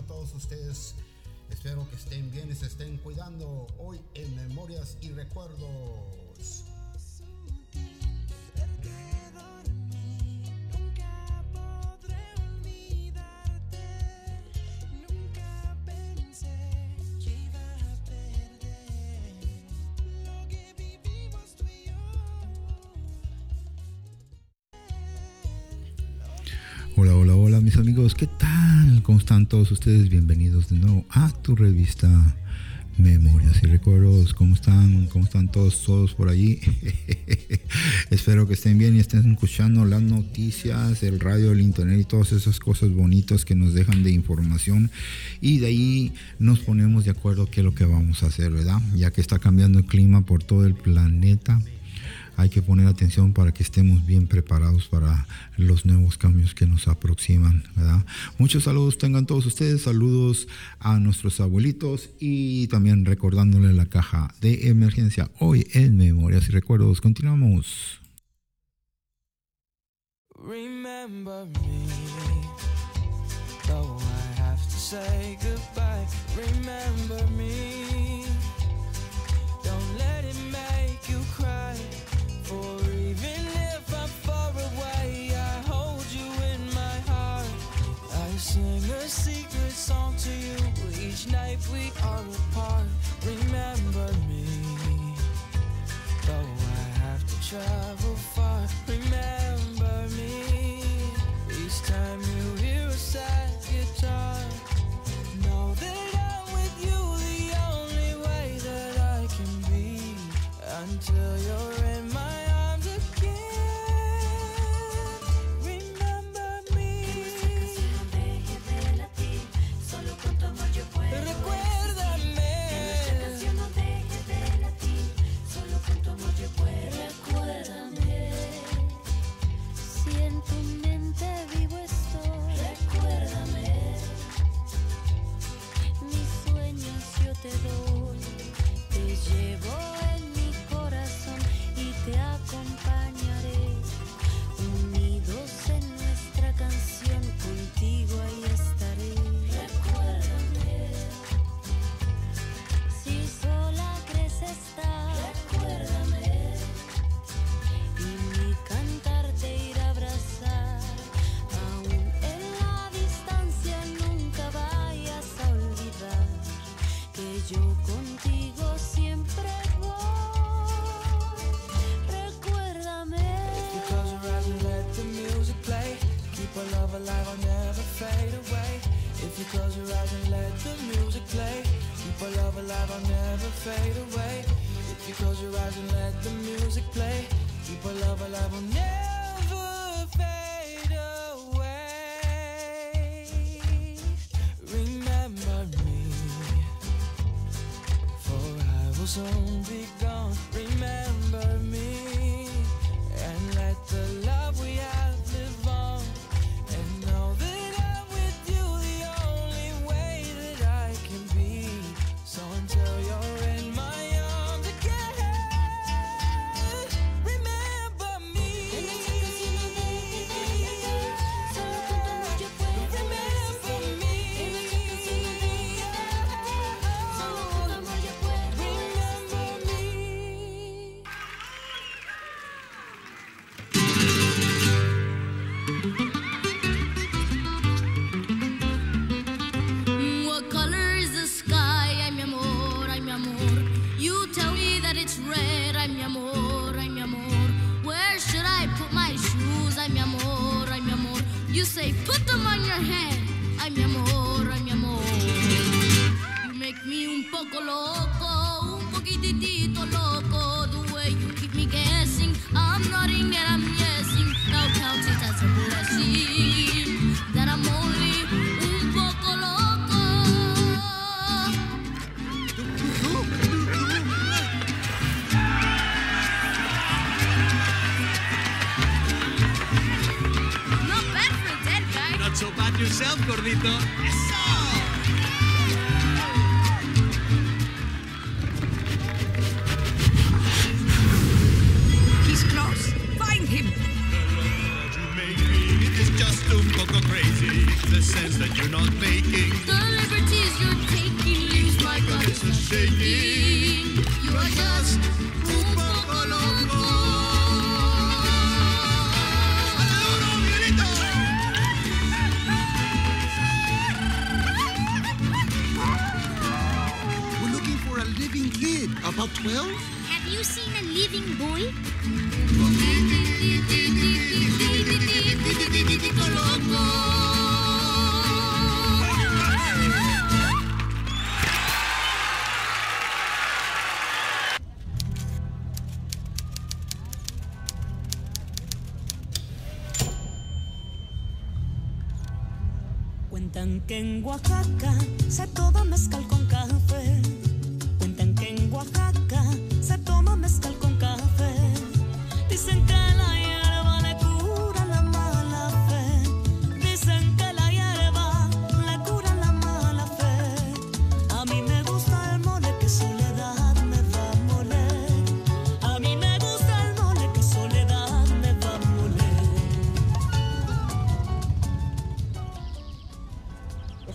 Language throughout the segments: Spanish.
a todos ustedes. Espero que estén bien y se estén cuidando hoy en Memorias y Recuerdos. Hola, hola, hola mis amigos, ¿qué tal? ¿Cómo están todos ustedes? Bienvenidos de nuevo a tu revista Memorias y Recuerdos. ¿Cómo están? ¿Cómo están todos, todos por allí? Espero que estén bien y estén escuchando las noticias, el radio, el internet y todas esas cosas bonitas que nos dejan de información. Y de ahí nos ponemos de acuerdo qué es lo que vamos a hacer, ¿verdad? Ya que está cambiando el clima por todo el planeta hay que poner atención para que estemos bien preparados para los nuevos cambios que nos aproximan, ¿verdad? Muchos saludos tengan todos ustedes, saludos a nuestros abuelitos y también recordándole la caja de emergencia hoy en Memorias y Recuerdos. Continuamos. Remember me, though I have to say goodbye. Remember me. secret song to you. Each night we are apart. Remember me, though I have to travel far.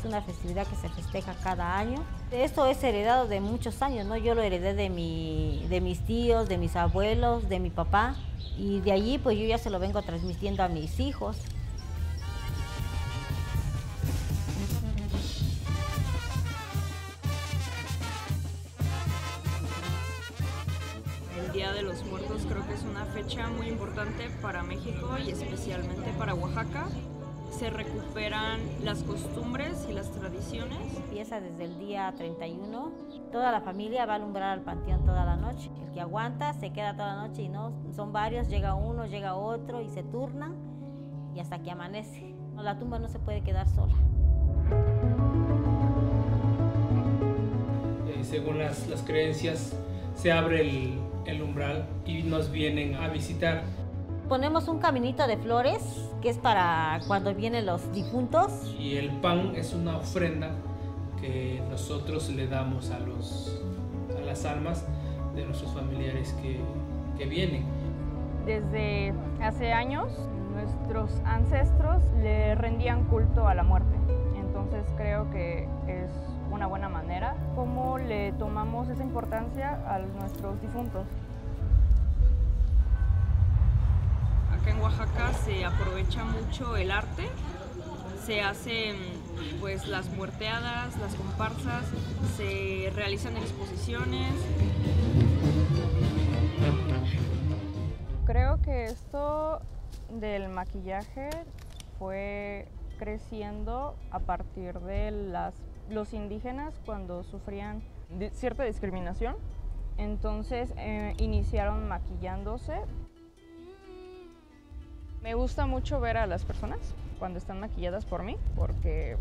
Una festividad que se festeja cada año. Esto es heredado de muchos años, ¿no? Yo lo heredé de, mi, de mis tíos, de mis abuelos, de mi papá. Y de allí pues yo ya se lo vengo transmitiendo a mis hijos. Las costumbres y las tradiciones. Empieza desde el día 31. Toda la familia va a alumbrar al panteón toda la noche. El que aguanta se queda toda la noche y no, son varios, llega uno, llega otro y se turnan y hasta que amanece. No, la tumba no se puede quedar sola. Eh, según las, las creencias, se abre el, el umbral y nos vienen a visitar. Ponemos un caminito de flores que es para cuando vienen los difuntos. Y el pan es una ofrenda que nosotros le damos a, los, a las almas de nuestros familiares que, que vienen. Desde hace años nuestros ancestros le rendían culto a la muerte. Entonces creo que es una buena manera como le tomamos esa importancia a nuestros difuntos. Acá en Oaxaca se aprovecha mucho el arte, se hacen pues las muerteadas, las comparsas, se realizan exposiciones. Creo que esto del maquillaje fue creciendo a partir de las, los indígenas cuando sufrían cierta discriminación. Entonces eh, iniciaron maquillándose. Me gusta mucho ver a las personas cuando están maquilladas por mí porque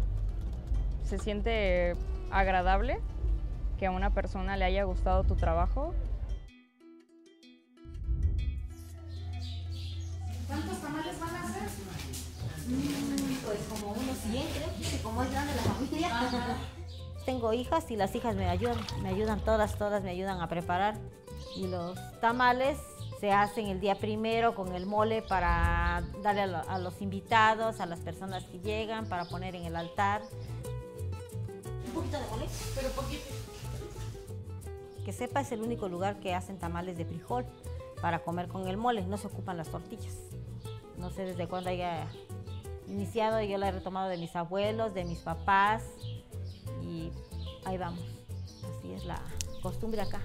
se siente agradable que a una persona le haya gustado tu trabajo ¿Cuántos tamales van a hacer? Pues como unos 100, creo, que como es grande la familia. Tengo hijas y las hijas me ayudan, me ayudan todas, todas me ayudan a preparar. Y los tamales se hacen el día primero con el mole para darle a, lo- a los invitados, a las personas que llegan, para poner en el altar. Un poquito de mole, pero poquito. Que sepa, es el único lugar que hacen tamales de frijol para comer con el mole, no se ocupan las tortillas. No sé desde cuándo haya iniciado, yo la he retomado de mis abuelos, de mis papás y ahí vamos. Así es la costumbre acá.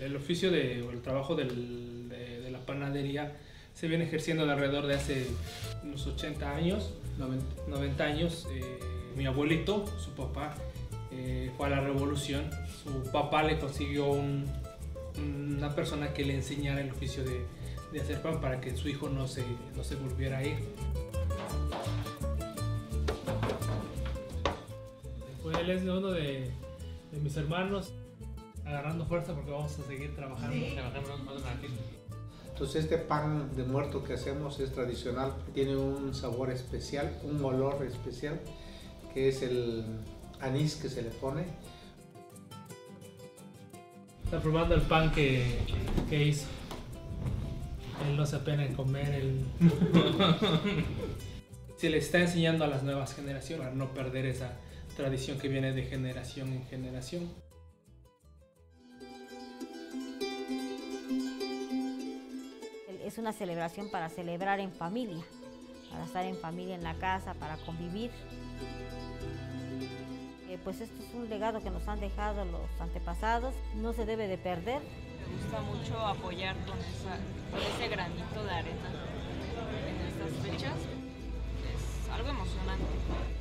El oficio de, o el trabajo del- de, de la panadería se viene ejerciendo de alrededor de hace unos 80 años, 90, 90 años. Eh, mi abuelito, su papá, eh, fue a la revolución. Su papá le consiguió un- una persona que le enseñara el oficio de, de hacer pan para que su hijo no se, no se volviera a ir. Pues él es uno de, de mis hermanos, agarrando fuerza porque vamos a seguir trabajando. la Entonces este pan de muerto que hacemos es tradicional, tiene un sabor especial, un olor especial, que es el anís que se le pone. Está probando el pan que, que hizo. Él no se apena en comer. Él... se le está enseñando a las nuevas generaciones a no perder esa tradición que viene de generación en generación. Es una celebración para celebrar en familia, para estar en familia en la casa, para convivir. Eh, pues esto es un legado que nos han dejado los antepasados, no se debe de perder. Me gusta mucho apoyar con, esa, con ese granito de arena en estas fechas. Es algo emocionante.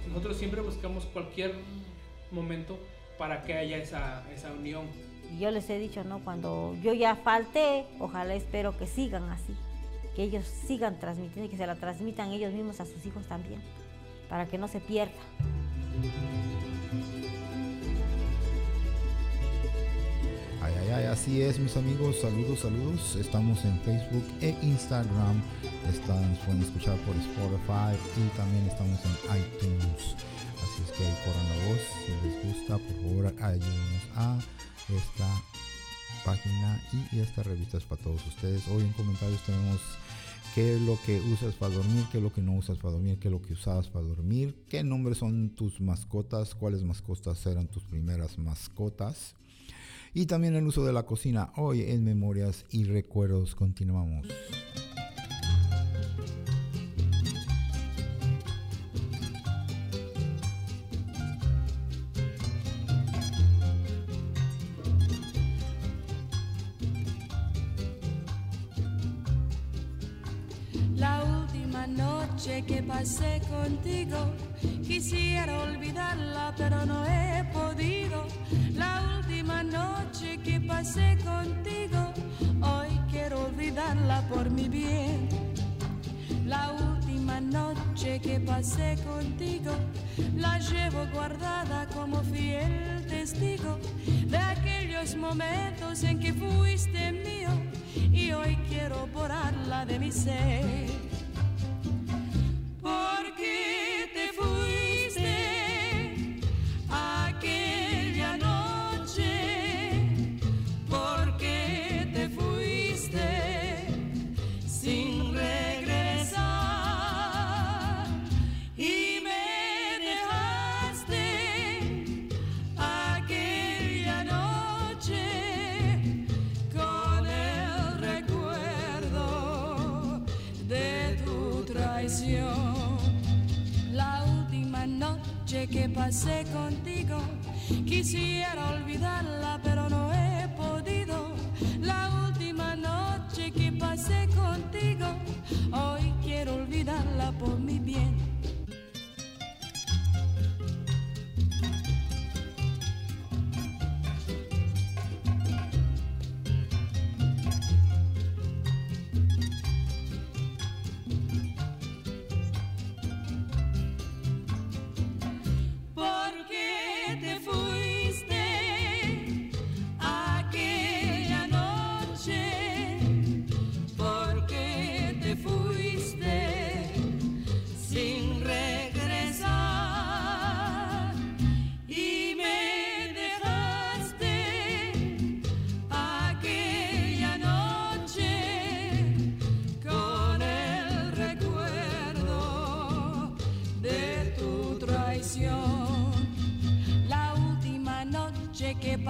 Nosotros siempre buscamos cualquier momento para que haya esa, esa unión. Y Yo les he dicho, ¿no? Cuando yo ya falté, ojalá espero que sigan así, que ellos sigan transmitiendo y que se la transmitan ellos mismos a sus hijos también, para que no se pierda. Ay, ay, ay, así es, mis amigos. Saludos, saludos. Estamos en Facebook e Instagram. Están, pueden escuchar por Spotify y también estamos en iTunes. Así es que ahí corran la voz. Si les gusta, por favor, ayúdenos a esta página y esta revista es para todos ustedes. Hoy en comentarios tenemos qué es lo que usas para dormir, qué es lo que no usas para dormir, qué es lo que usabas para dormir, qué nombres son tus mascotas, cuáles mascotas eran tus primeras mascotas. Y también el uso de la cocina. Hoy en Memorias y Recuerdos continuamos. Última noche que pasé contigo, quisiera olvidarla, pero no he podido. La última noche que pasé contigo, hoy quiero olvidarla por mi bien. La última noche que pasé contigo, la llevo guardada como fiel testigo de aquellos momentos en que fuiste mío y hoy quiero borrarla de mi ser. Porque te fuiste pasé contigo, quisiera olvidarla, pero no he podido. La última noche que pasé contigo, hoy quiero olvidarla por mi bien.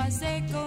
Noche que pasé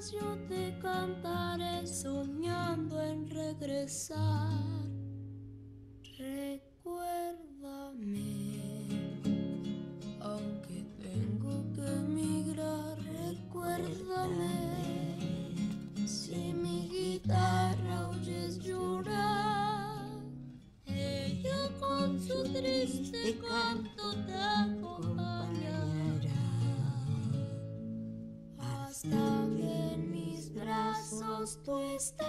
yo te cantaré soñando en regresar. Recuérdame, aunque tengo que emigrar, recuérdame. Si mi guitarra oyes llorar, ella con su triste canto te acompañará. Hasta brazos tú estés.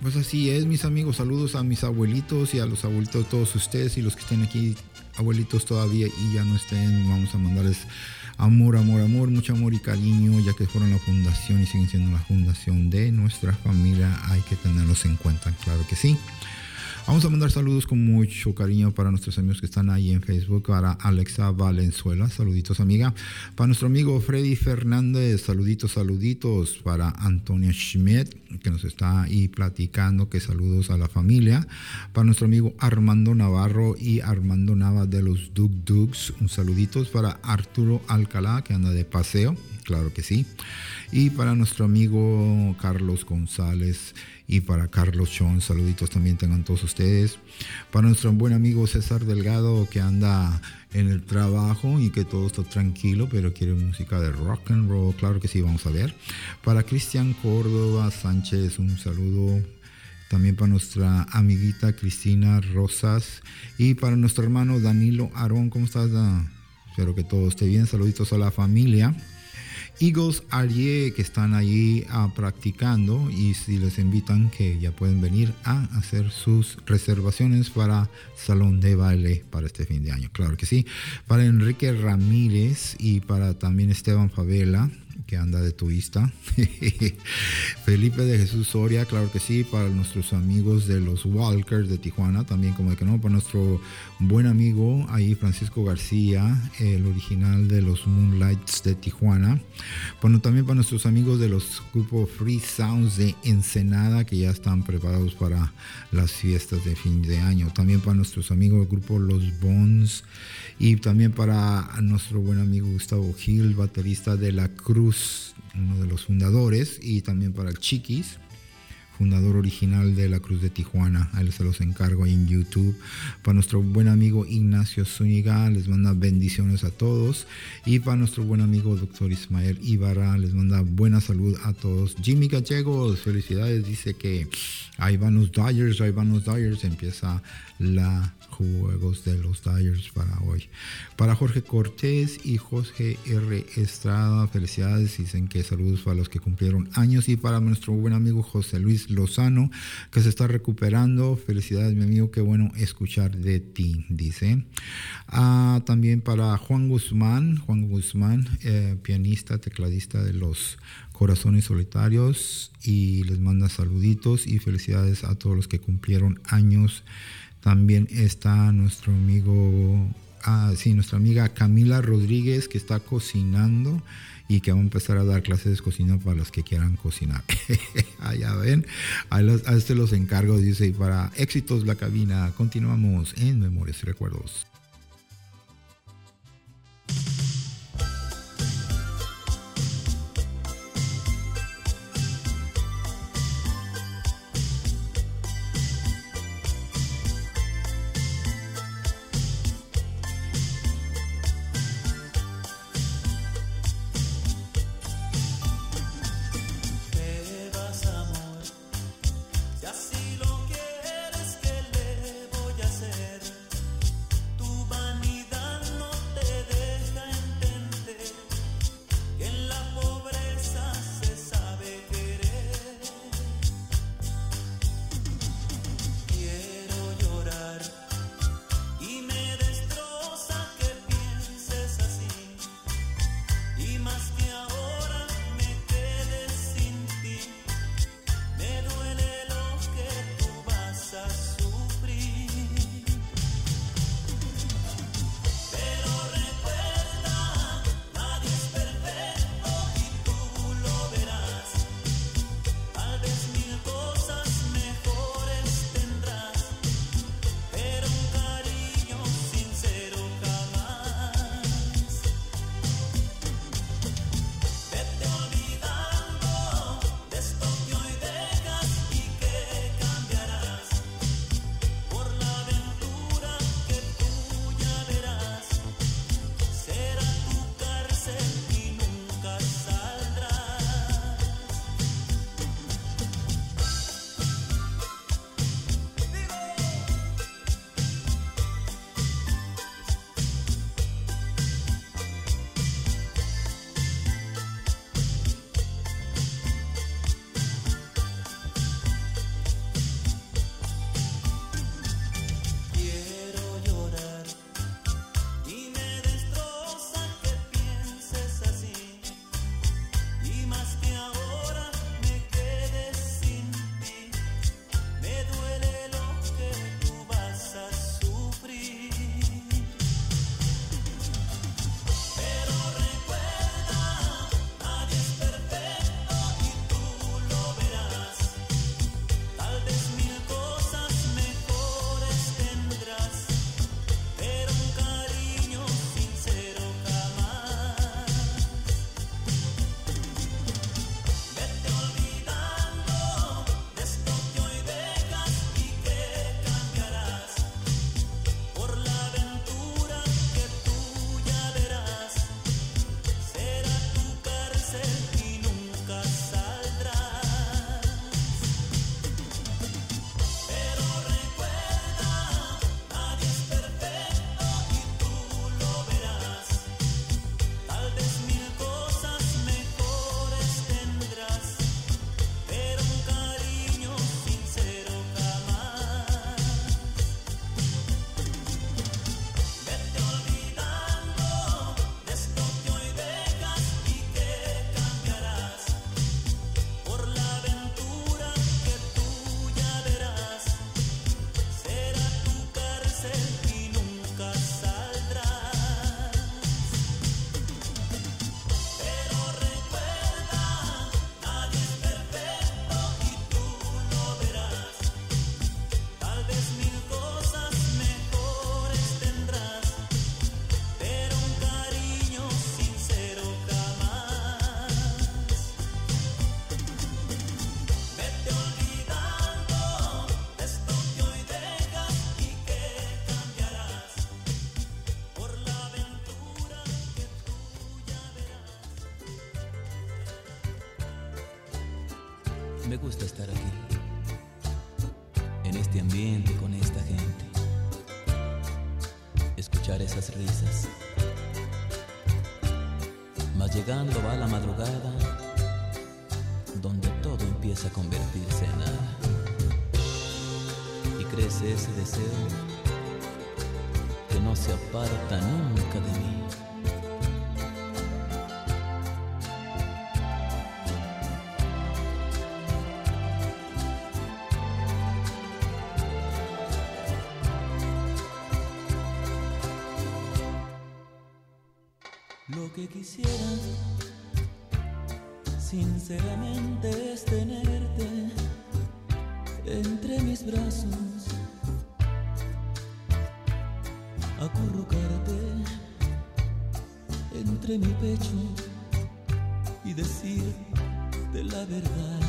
Pues así es, mis amigos. Saludos a mis abuelitos y a los abuelitos todos ustedes y los que estén aquí, abuelitos todavía y ya no estén. Vamos a mandarles amor, amor, amor, mucho amor y cariño, ya que fueron la fundación y siguen siendo la fundación de nuestra familia. Hay que tenerlos en cuenta, claro que sí. Vamos a mandar saludos con mucho cariño para nuestros amigos que están ahí en Facebook, para Alexa Valenzuela, saluditos amiga, para nuestro amigo Freddy Fernández, saluditos, saluditos, para Antonia Schmidt, que nos está ahí platicando, que saludos a la familia, para nuestro amigo Armando Navarro y Armando Nava de los Dug Dugs, un saluditos para Arturo Alcalá, que anda de paseo, claro que sí, y para nuestro amigo Carlos González y para Carlos Chon, saluditos también tengan todos ustedes. Para nuestro buen amigo César Delgado que anda en el trabajo y que todo está tranquilo, pero quiere música de rock and roll, claro que sí, vamos a ver. Para Cristian Córdoba Sánchez, un saludo. También para nuestra amiguita Cristina Rosas y para nuestro hermano Danilo Arón, ¿cómo estás? Espero que todo esté bien. Saluditos a la familia. Eagles Arie que están allí ah, practicando y si les invitan que ya pueden venir a hacer sus reservaciones para salón de baile para este fin de año. Claro que sí. Para Enrique Ramírez y para también Esteban Favela que anda de turista. Felipe de Jesús Soria, claro que sí, para nuestros amigos de los Walkers de Tijuana, también como de que no, para nuestro buen amigo ahí Francisco García, el original de los Moonlights de Tijuana. Bueno, también para nuestros amigos de los grupos Free Sounds de Ensenada, que ya están preparados para las fiestas de fin de año. También para nuestros amigos del grupo Los Bones y también para nuestro buen amigo Gustavo Gil, baterista de La Cruz, uno de los fundadores, y también para el Chiquis. fundador original de la Cruz de Tijuana. A él se los encargo en YouTube. Para nuestro buen amigo Ignacio Zúñiga, les manda bendiciones a todos. Y para nuestro buen amigo doctor Ismael Ibarra, les manda buena salud a todos. Jimmy Gallegos, felicidades, dice que ahí van los Dyers, ahí van los Dyers. Empieza la juegos de los Dyers para hoy. Para Jorge Cortés y José R. Estrada, felicidades. Dicen que saludos para los que cumplieron años y para nuestro buen amigo José Luis Lozano, que se está recuperando. Felicidades, mi amigo, qué bueno escuchar de ti, dice. Ah, también para Juan Guzmán, Juan Guzmán, eh, pianista, tecladista de los Corazones Solitarios, y les manda saluditos y felicidades a todos los que cumplieron años. También está nuestro amigo, ah, sí, nuestra amiga Camila Rodríguez que está cocinando y que va a empezar a dar clases de cocina para los que quieran cocinar. Allá ven, a, los, a este los encargo, dice, y para éxitos la cabina, continuamos en Memorias y Recuerdos. Ese deseo que no se aparta nunca de mí. Lo que quisiera, sinceramente, es tenerte mi pecho y decirte la verdad.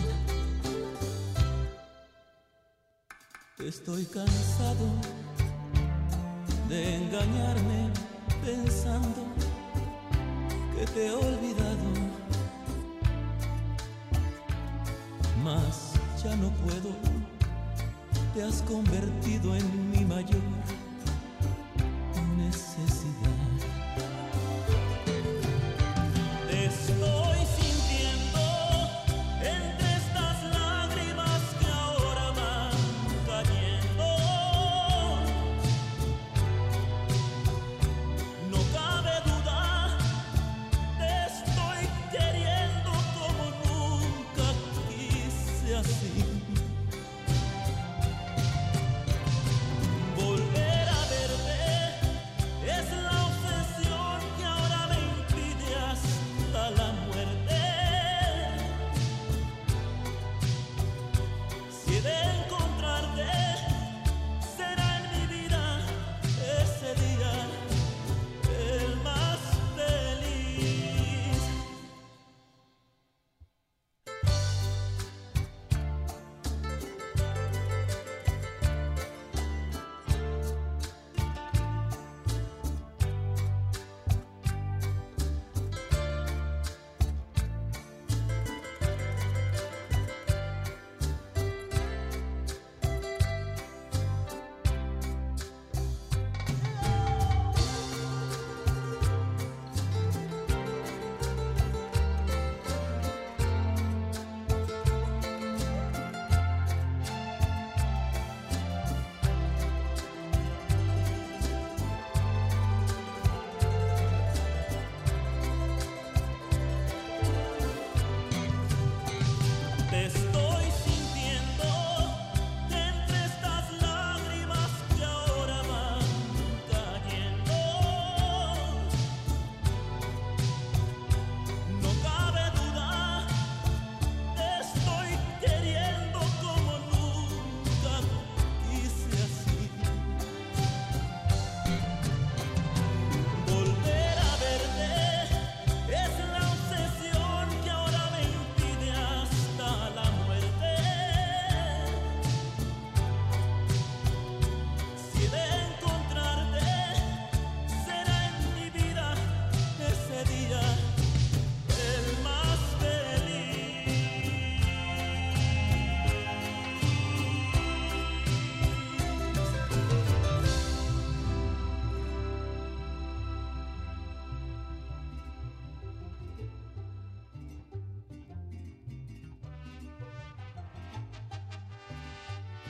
Estoy cansado de engañarme pensando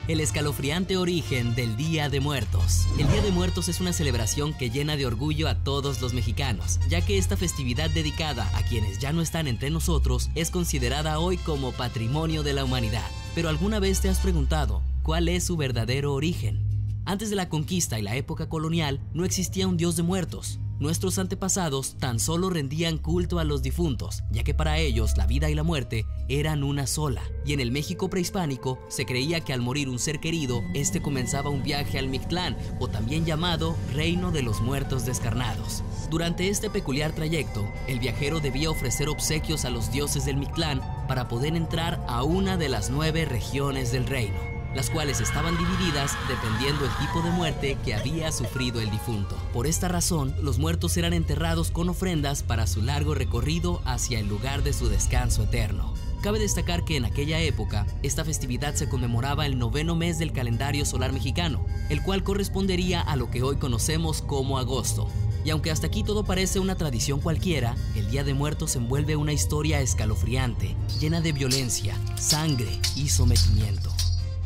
El escalofriante origen del Día de Muertos. El Día de Muertos es una celebración que llena de orgullo a todos los mexicanos, ya que esta festividad dedicada a quienes ya no están entre nosotros es considerada hoy como patrimonio de la humanidad. Pero alguna vez te has preguntado, ¿cuál es su verdadero origen? Antes de la conquista y la época colonial no existía un dios de muertos. Nuestros antepasados tan solo rendían culto a los difuntos, ya que para ellos la vida y la muerte eran una sola. Y en el México prehispánico se creía que al morir un ser querido, este comenzaba un viaje al Mictlán, o también llamado Reino de los Muertos Descarnados. Durante este peculiar trayecto, el viajero debía ofrecer obsequios a los dioses del Mictlán para poder entrar a una de las nueve regiones del reino las cuales estaban divididas dependiendo el tipo de muerte que había sufrido el difunto. Por esta razón, los muertos eran enterrados con ofrendas para su largo recorrido hacia el lugar de su descanso eterno. Cabe destacar que en aquella época, esta festividad se conmemoraba el noveno mes del calendario solar mexicano, el cual correspondería a lo que hoy conocemos como agosto. Y aunque hasta aquí todo parece una tradición cualquiera, el Día de Muertos envuelve una historia escalofriante, llena de violencia, sangre y sometimiento.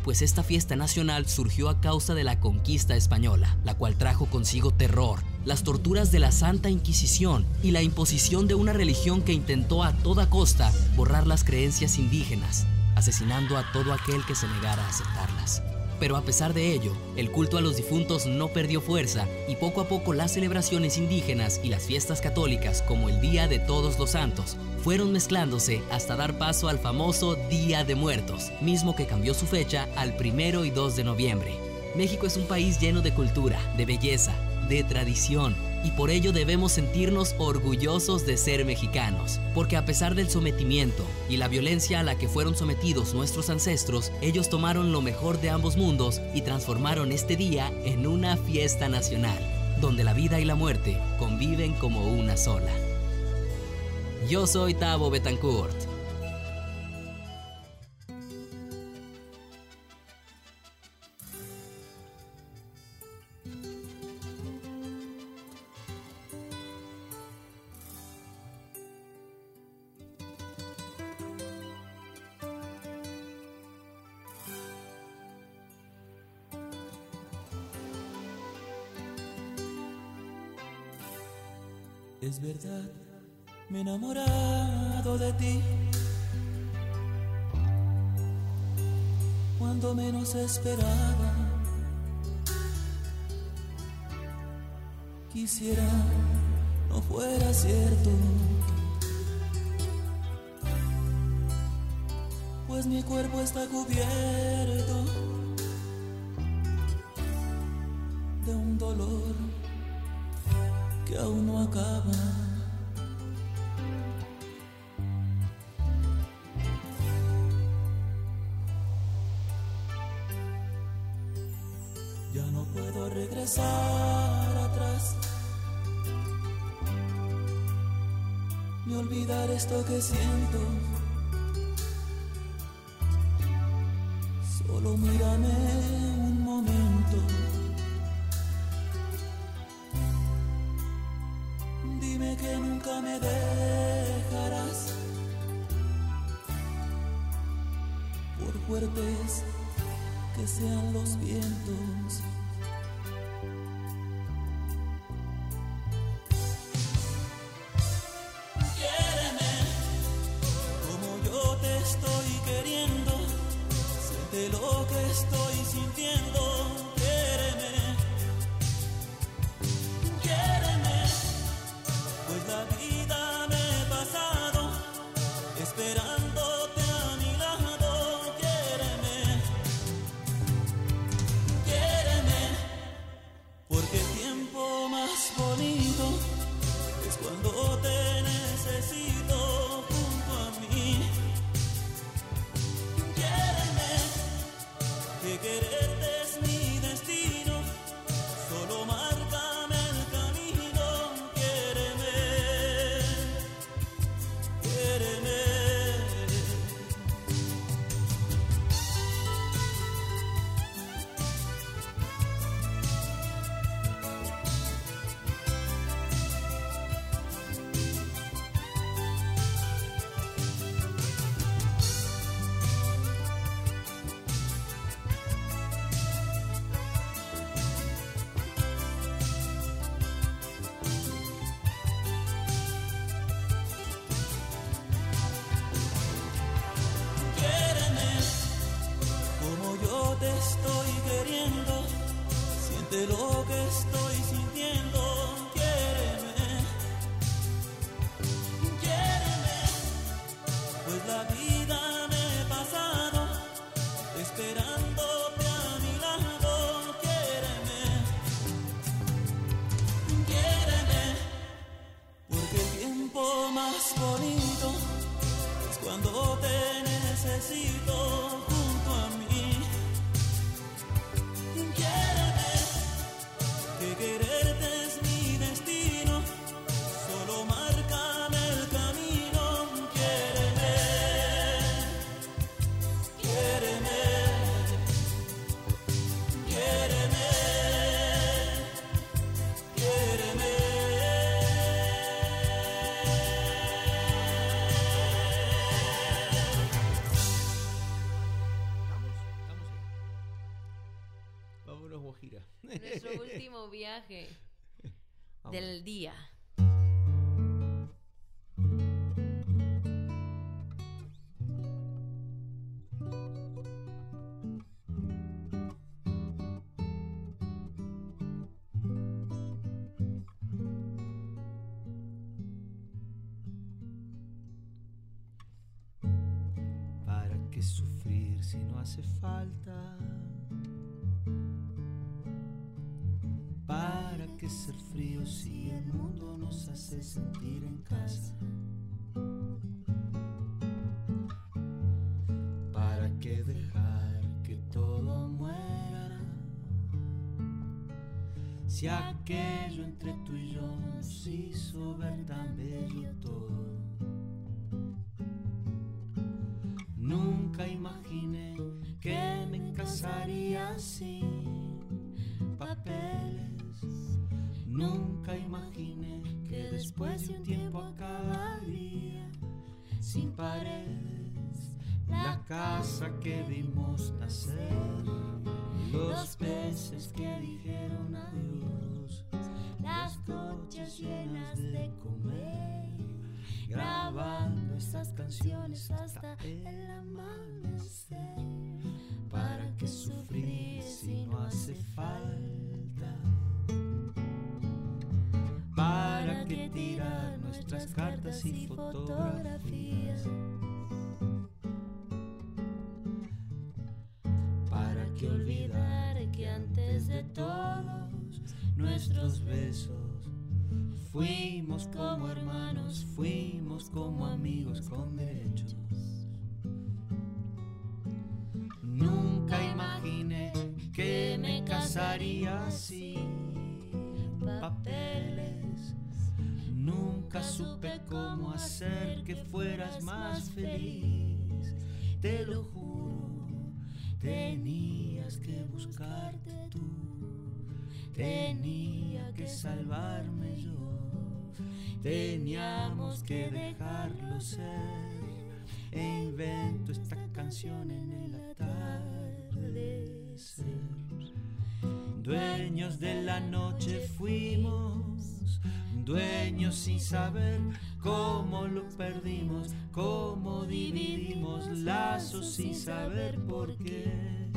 Pues esta fiesta nacional surgió a causa de la conquista española, la cual trajo consigo terror, las torturas de la Santa Inquisición y la imposición de una religión que intentó a toda costa borrar las creencias indígenas, asesinando a todo aquel que se negara a aceptarlas. Pero a pesar de ello, el culto a los difuntos no perdió fuerza y poco a poco las celebraciones indígenas y las fiestas católicas como el Día de Todos los Santos fueron mezclándose hasta dar paso al famoso Día de Muertos, mismo que cambió su fecha al primero y 2 de noviembre. México es un país lleno de cultura, de belleza, de tradición, y por ello debemos sentirnos orgullosos de ser mexicanos, porque a pesar del sometimiento y la violencia a la que fueron sometidos nuestros ancestros, ellos tomaron lo mejor de ambos mundos y transformaron este día en una fiesta nacional, donde la vida y la muerte conviven como una sola. Yo soy Tavo Betancourt. Es verdad, me he enamorado de ti. Cuando menos esperaba, quisiera no fuera cierto. Pues mi cuerpo está cubierto esto que siento. Si aquello entre tú y yo nos hizo ver tan bello todo. Nunca imaginé que me casaría sin papeles. Nunca imaginé que después de un tiempo acabaría sin paredes. La casa que vimos cartas y fotografías? ¿Para qué olvidar que antes de todos nuestros besos fuimos como hermanos, fuimos como amigos con derechos? Nunca imaginé que me casaría sin papeles. Nunca supe cómo hacer que fueras más feliz. Te lo juro, tenías que buscarte tú. Tenía que salvarme yo. Teníamos que dejarlo ser. E invento esta canción en el atardecer. Dueños de la noche fuimos, dueños sin saber cómo lo perdimos, cómo dividimos lazos sin saber por qué.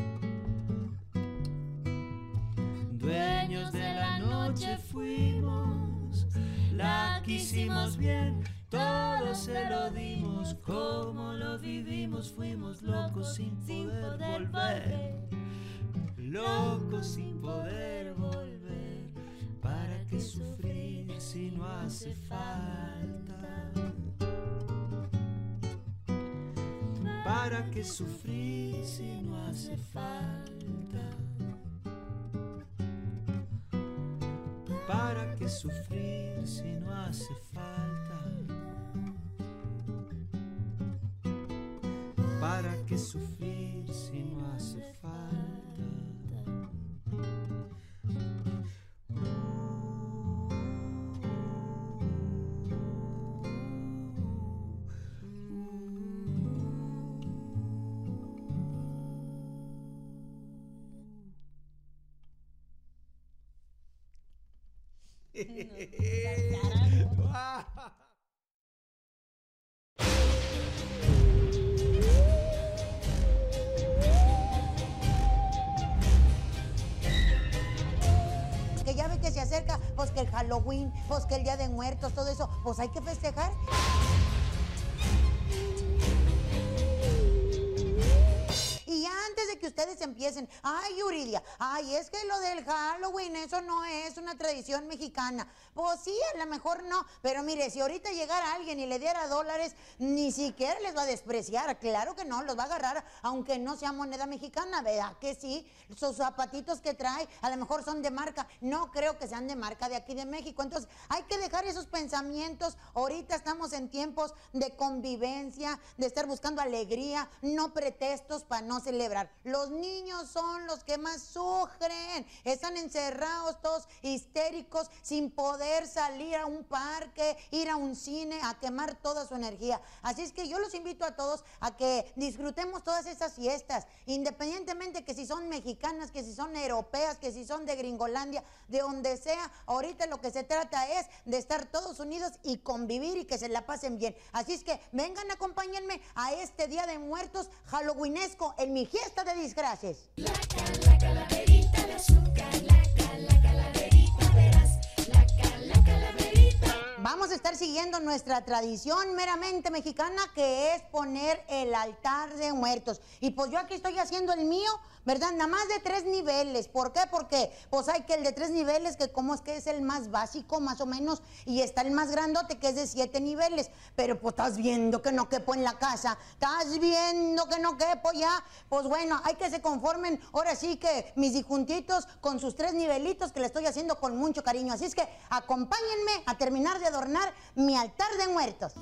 Dueños de la noche fuimos, la quisimos bien, todo se lo dimos, como lo vivimos, fuimos locos sin poder volver, locos sin poder volver, ¿para qué sufrir si no hace falta? ¿Para qué sufrir si no hace falta? ¿Para qué sufrir si no hace falta? ¿Para qué sufrir si no empiecen, ay Yuridia, ay, es que lo del Halloween, eso no es una tradición mexicana. Pues sí, a lo mejor no, pero mire, si ahorita llegara alguien y le diera dólares, ni siquiera les va a despreciar, claro que no, los va a agarrar, aunque no sea moneda mexicana, ¿verdad que sí? Sus zapatitos que trae, a lo mejor son de marca, no creo que sean de marca de aquí de México, entonces hay que dejar esos pensamientos, ahorita estamos en tiempos de convivencia, de estar buscando alegría, no pretextos para no celebrar. Los niños son los que más sufren. Están encerrados todos histéricos sin poder salir a un parque, ir a un cine, a quemar toda su energía. Así es que yo los invito a todos a que disfrutemos todas esas fiestas, independientemente que si son mexicanas, que si son europeas, que si son de Gringolandia, de donde sea. Ahorita lo que se trata es de estar todos unidos y convivir y que se la pasen bien. Así es que vengan, acompáñenme a este Día de Muertos Halloweenesco en mi fiesta de disfraces. Vamos a estar siguiendo nuestra tradición meramente mexicana que es poner el altar de muertos. Y pues yo aquí estoy haciendo el mío, ¿verdad? Nada más de tres niveles. ¿Por qué? Porque pues hay que el de tres niveles, que como es que es el más básico más o menos, y está el más grandote que es de siete niveles. Pero pues estás viendo que no quepo en la casa, estás viendo que no quepo ya. Pues bueno, hay que se conformen ahora sí que mis dijuntitos con sus tres nivelitos que le estoy haciendo con mucho cariño. Así es que acompáñenme a terminar de adornar mi altar de muertos.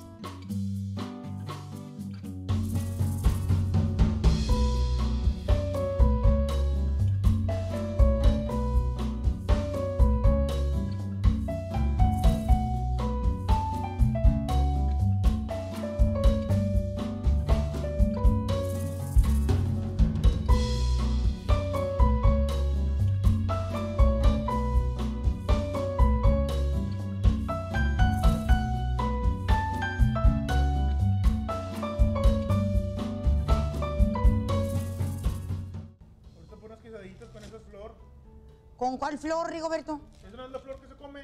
¿Con cuál flor, Rigoberto? Esa no es la flor que se come.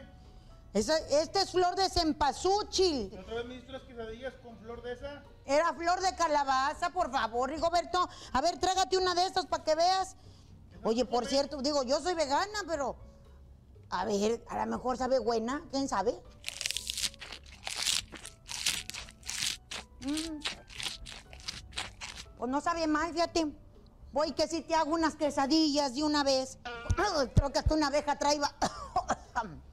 Esa, esta es flor de cempasúchil. La otra vez me diste unas quesadillas con flor de esa. Era flor de calabaza, por favor, Rigoberto. A ver, trágate una de estas para que veas. Oye, por cierto, digo, yo soy vegana, pero. A ver, a lo mejor sabe buena, ¿quién sabe? Mm. Pues no sabe mal, fíjate. Voy que si te hago unas quesadillas de una vez. Creo que una abeja traiba.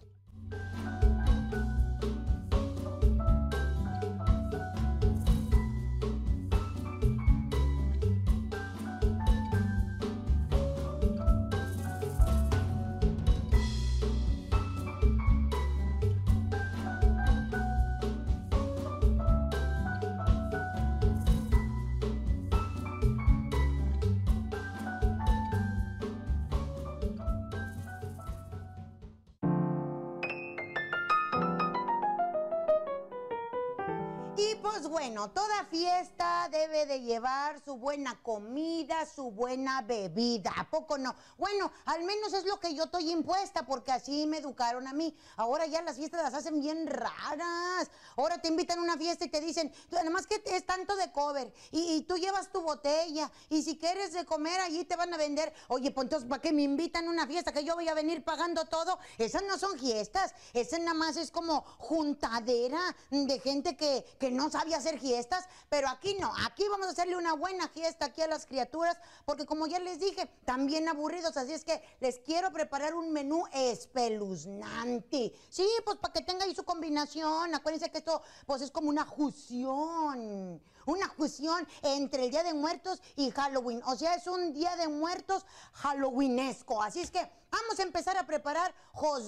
toda fiesta debe de llevar su buena comida, su buena bebida. ¿A poco no? Bueno, al menos es lo que yo estoy impuesta porque así me educaron a mí. Ahora ya las fiestas las hacen bien raras. Ahora te invitan a una fiesta y te dicen, "Tú, además que es tanto de cover y, tú llevas tu botella y si quieres de comer allí te van a vender. Oye, pues entonces, ¿para qué me invitan a una fiesta que yo voy a venir pagando todo? Esas no son fiestas, esas nada más es como juntadera de gente que, que no sabe hacer fiestas, pero aquí no, aquí vamos a hacerle una buena fiesta aquí a las criaturas, porque como ya les dije, también aburridos, así es que les quiero preparar un menú espeluznante. Sí, pues para que tenga ahí su combinación, acuérdense que esto pues es como una fusión. Una fusión entre el Día de Muertos y Halloween. O sea, es un Día de Muertos Halloweenesco. Así es que vamos a empezar a preparar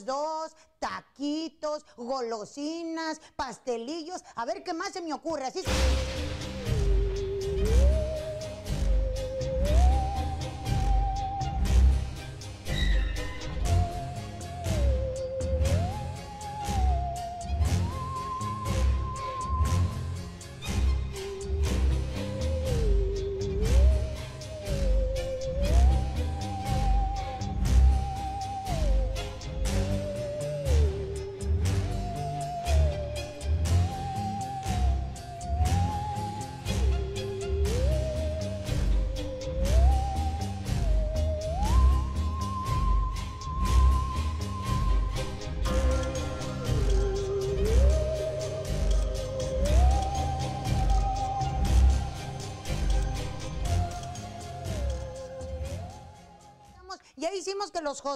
dos, taquitos, golosinas, pastelillos. A ver qué más se me ocurre. Así es que... que los hot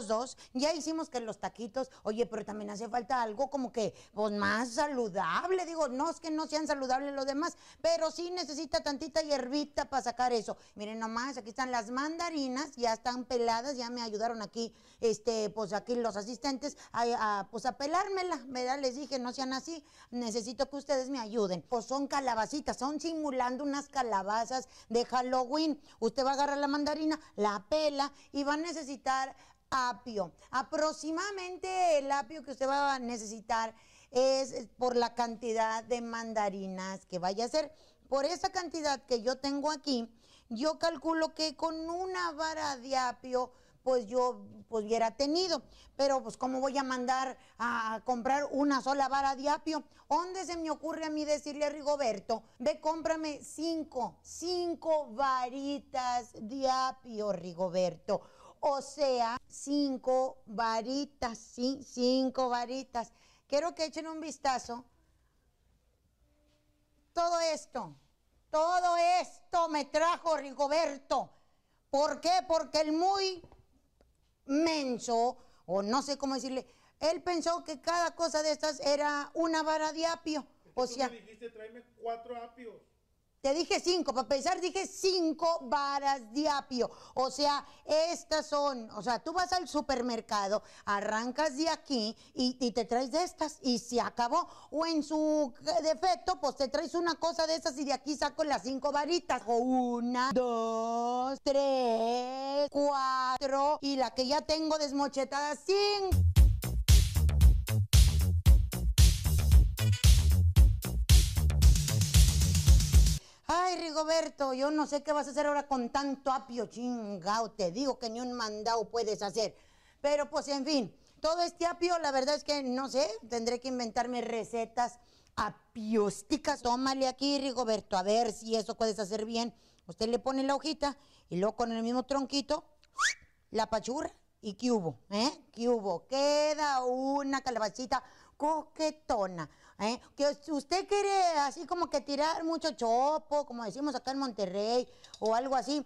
ya hicimos que los taquitos, oye, pero también hace falta algo como que, pues más saludable, digo, no es que no sean saludables los demás, pero sí necesita tantita hierbita para sacar eso. Miren nomás, aquí están las mandarinas, ya están peladas, ya me ayudaron aquí, este, pues aquí los asistentes, a, pues a pelármela, ¿verdad? Les dije, no sean así, necesito que ustedes me ayuden. Pues son calabacitas, son simulando unas calabazas de Halloween. Usted va a agarrar la mandarina, la pela y va a necesitar apio. Aproximadamente el apio que usted va a necesitar es por la cantidad de mandarinas que vaya a hacer. Por esa cantidad que yo tengo aquí, yo calculo que con una vara de apio pues yo pues hubiera tenido. Pero pues cómo voy a mandar a comprar una sola vara de apio. ¿Dónde se me ocurre a mí decirle a Rigoberto, ve cómprame cinco, cinco varitas de apio, Rigoberto? O sea, cinco varitas, sí, cinco varitas. Quiero que echen un vistazo. Todo esto, todo esto me trajo Rigoberto. ¿Por qué? Porque el muy menso, o no sé cómo decirle, él pensó que cada cosa de estas era una vara de apio. O Tú sea, me dijiste, tráeme cuatro apios. Te dije cinco, para pensar dije cinco varas de apio. O sea, estas son, o sea, tú vas al supermercado, arrancas de aquí y, te traes de estas y se acabó. O en su defecto, pues te traes una cosa de esas y de aquí saco las cinco varitas. Una, dos, tres, cuatro y la que ya tengo desmochetada, cinco. Ay, Rigoberto, yo no sé qué vas a hacer ahora con tanto apio chingao. Te digo que ni un mandado puedes hacer. Pero pues en fin, todo este apio, la verdad es que no sé, tendré que inventarme recetas apiosticas. Tómale aquí, Rigoberto, a ver si eso puedes hacer bien. Usted le pone la hojita y luego con el mismo tronquito, la pachurra y ¿qué hubo? ¿Eh? ¿Qué hubo? Queda una calabacita coquetona. ¿Eh? Que usted quiere así como que tirar mucho chopo, como decimos acá en Monterrey, o algo así,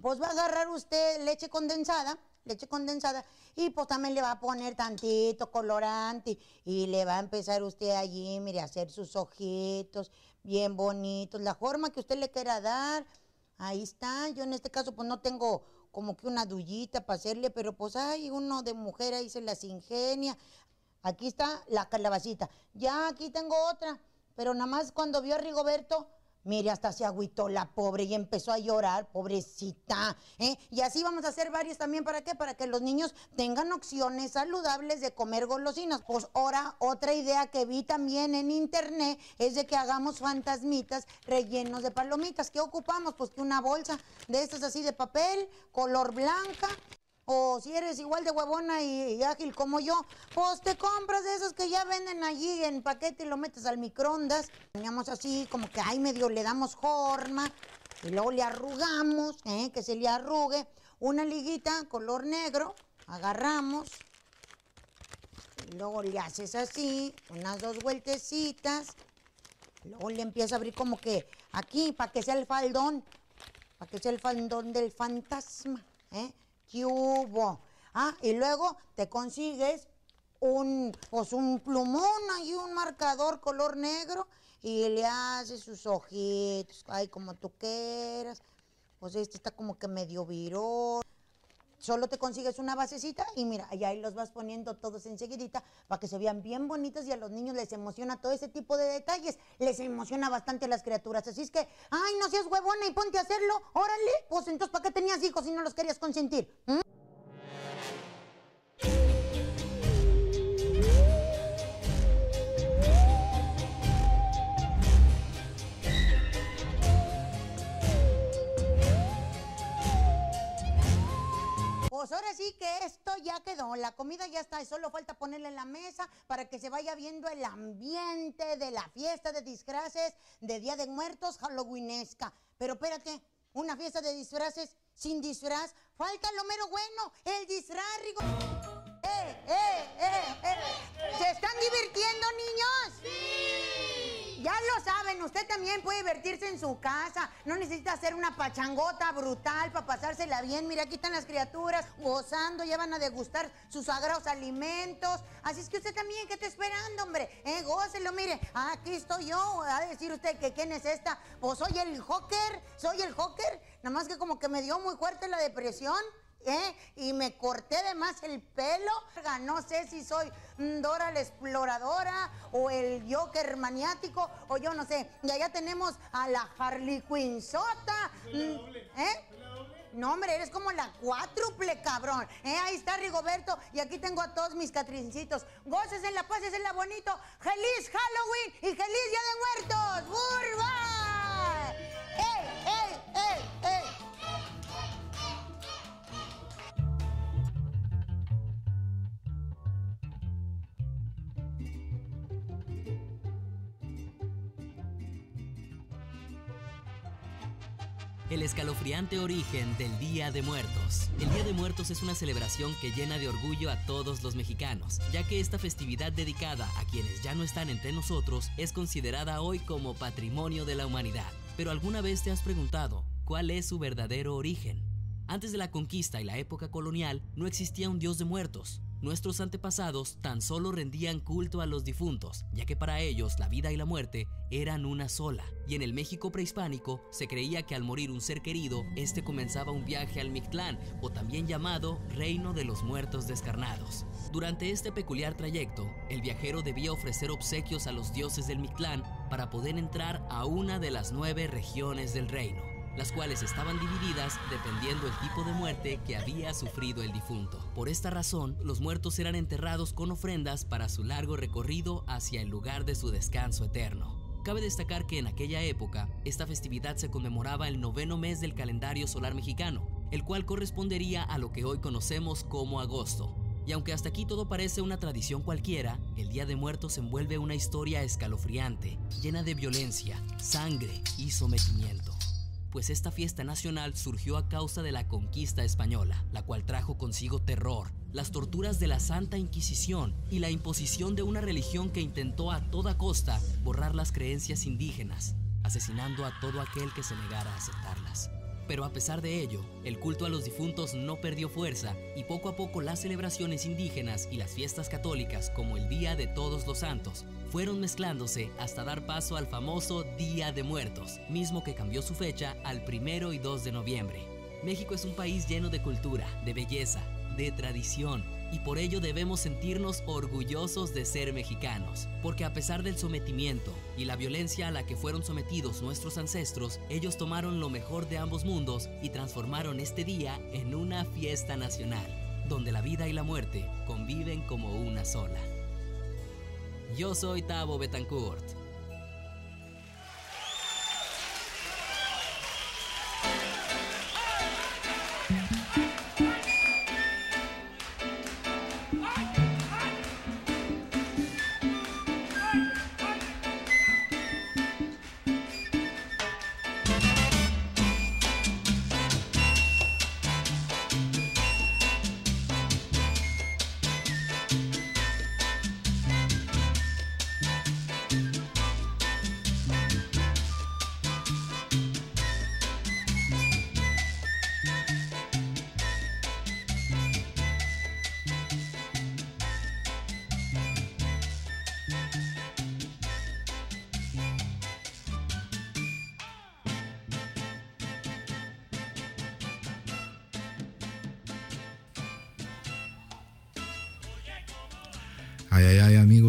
pues va a agarrar usted leche condensada, leche condensada, y pues también le va a poner tantito colorante, y le va a empezar usted allí, mire, a hacer sus ojitos bien bonitos, la forma que usted le quiera dar, ahí está, yo en este caso pues no tengo como que una dullita para hacerle, pero pues hay uno de mujer ahí se las ingenia. Aquí está la calabacita. Ya aquí tengo otra. Pero nada más cuando vio a Rigoberto, mire, hasta se agüitó la pobre y empezó a llorar, pobrecita. ¿eh? Y así vamos a hacer varios también. ¿Para qué? Para que los niños tengan opciones saludables de comer golosinas. Pues ahora, otra idea que vi también en internet es de que hagamos fantasmitas rellenos de palomitas. ¿Qué ocupamos? Pues que una bolsa de estas así de papel, color blanca, o si eres igual de huevona y, ágil como yo, pues te compras de esos que ya venden allí en paquete y lo metes al microondas. Ponemos así, como que ahí medio le damos forma y luego le arrugamos, ¿eh? que se le arrugue. Una liguita color negro, agarramos, y luego le haces así, unas dos vueltecitas, luego le empieza a abrir como que aquí, para que sea el faldón, para que sea el faldón del fantasma, ¿eh? ¿Qué hubo? Ah, y luego te consigues un, pues un plumón y un marcador color negro y le haces sus ojitos, ay, como tú quieras. Pues este está como que medio virón. Solo te consigues una basecita y mira, y ahí los vas poniendo todos enseguidita para que se vean bien bonitos y a los niños les emociona todo ese tipo de detalles. Les emociona bastante a las criaturas. Así es que, ay, no seas huevona y ponte a hacerlo. Órale, pues entonces, ¿para qué tenías hijos si no los querías consentir? ¿Mm? Pues ahora sí que esto ya quedó, la comida ya está, solo falta ponerla en la mesa para que se vaya viendo el ambiente de la fiesta de disfraces de Día de Muertos Halloweenesca. Pero espérate, una fiesta de disfraces sin disfraz, falta lo mero bueno, el disfraz. ¡Eh, eh, eh, eh! ¿Se están divirtiendo, niños? ¡Sí! Ya lo saben, usted también puede divertirse en su casa. No necesita hacer una pachangota brutal para pasársela bien. Mira, aquí están las criaturas gozando, ya van a degustar sus sagrados alimentos. Así es que usted también, ¿qué está esperando, hombre? Eh, gócelo, mire. Aquí estoy yo. A decir usted que quién es esta. Pues soy el Joker, soy el Joker. Nada más que como que me dio muy fuerte la depresión. ¿eh? Y me corté de más el pelo. No sé si soy Dora la exploradora o el Joker maniático o yo no sé. Y allá tenemos a la Harley Quinn Sota. ¿Eh? No, hombre, eres como la cuádruple, cabrón. ¿Eh? Ahí está Rigoberto y aquí tengo a todos mis catrincitos. Goces en la paz, es en la bonito. ¡Feliz Halloween y feliz Día de Muertos! ¡Burba! ¡Ey, ey, ey, ey! El escalofriante origen del Día de Muertos. El Día de Muertos es una celebración que llena de orgullo a todos los mexicanos, ya que esta festividad dedicada a quienes ya no están entre nosotros es considerada hoy como patrimonio de la humanidad. Pero alguna vez te has preguntado, ¿cuál es su verdadero origen? Antes de la conquista y la época colonial no existía un dios de muertos. Nuestros antepasados tan solo rendían culto a los difuntos, ya que para ellos la vida y la muerte eran una sola. Y en el México prehispánico se creía que al morir un ser querido, este comenzaba un viaje al Mictlán, o también llamado Reino de los Muertos Descarnados. Durante este peculiar trayecto, el viajero debía ofrecer obsequios a los dioses del Mictlán para poder entrar a una de las nueve regiones del reino las cuales estaban divididas dependiendo el tipo de muerte que había sufrido el difunto. Por esta razón, los muertos eran enterrados con ofrendas para su largo recorrido hacia el lugar de su descanso eterno. Cabe destacar que en aquella época, esta festividad se conmemoraba el noveno mes del calendario solar mexicano, el cual correspondería a lo que hoy conocemos como agosto. Y aunque hasta aquí todo parece una tradición cualquiera, el Día de Muertos envuelve una historia escalofriante, llena de violencia, sangre y sometimiento pues esta fiesta nacional surgió a causa de la conquista española, la cual trajo consigo terror, las torturas de la Santa Inquisición y la imposición de una religión que intentó a toda costa borrar las creencias indígenas, asesinando a todo aquel que se negara a aceptarlas. Pero a pesar de ello, el culto a los difuntos no perdió fuerza y poco a poco las celebraciones indígenas y las fiestas católicas como el Día de Todos los Santos fueron mezclándose hasta dar paso al famoso Día de Muertos, mismo que cambió su fecha al primero y 2 de noviembre. México es un país lleno de cultura, de belleza, de tradición, y por ello debemos sentirnos orgullosos de ser mexicanos, porque a pesar del sometimiento y la violencia a la que fueron sometidos nuestros ancestros, ellos tomaron lo mejor de ambos mundos y transformaron este día en una fiesta nacional, donde la vida y la muerte conviven como una sola. Yo soy Tavo Betancourt.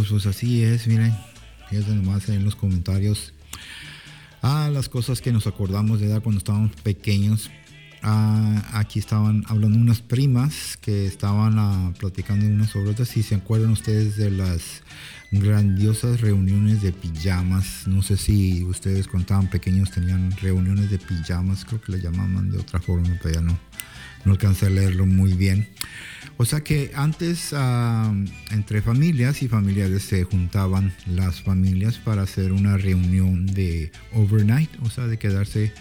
Amigos, pues así es, miren. Fíjense nomás en los comentarios. Ah, las cosas que nos acordamos de edad cuando estábamos pequeños. Ah, aquí estaban hablando unas primas que estaban ah, platicando unas sobre otras. Si se acuerdan ustedes de las grandiosas reuniones de pijamas. No sé si ustedes cuando estaban pequeños tenían reuniones de pijamas. Creo que le llamaban de otra forma, pero ya no, no alcancé a leerlo muy bien. O sea que antes ah, entre familias y familiares se juntaban las familias para hacer una reunión de overnight, o sea, de quedarse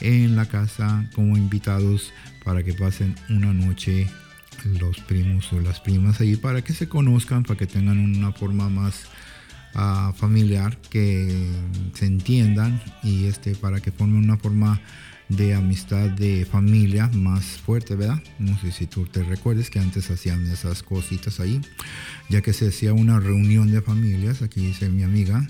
en la casa como invitados para que pasen una noche los primos o las primas allí para que se conozcan, para que tengan una forma más ah, familiar que se entiendan y este para que formen una forma de amistad de familia más fuerte, ¿verdad? No sé si tú te recuerdes que antes hacían esas cositas ahí, ya que se hacía una reunión de familias, aquí dice mi amiga,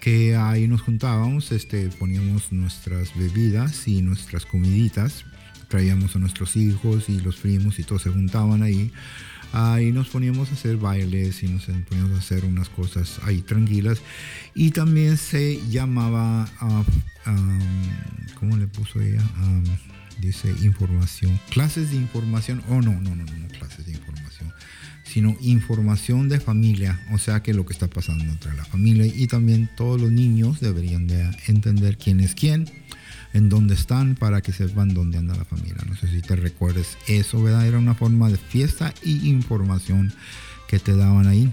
que ahí nos juntábamos, este, poníamos nuestras bebidas y nuestras comiditas, traíamos a nuestros hijos y los primos y todos se juntaban ahí. Ahí nos poníamos a hacer bailes y nos poníamos a hacer unas cosas ahí tranquilas. Y también se llamaba, ah, ah, ¿cómo le puso ella? Dice información, clases de información. Oh, no, no, no, no, no, clases de información sino información de familia, o sea que lo que está pasando entre la familia y también todos los niños deberían de entender quién es quién, en dónde están para que sepan dónde anda la familia. No sé si te recuerdes eso, ¿verdad? Era una forma de fiesta y información que te daban ahí.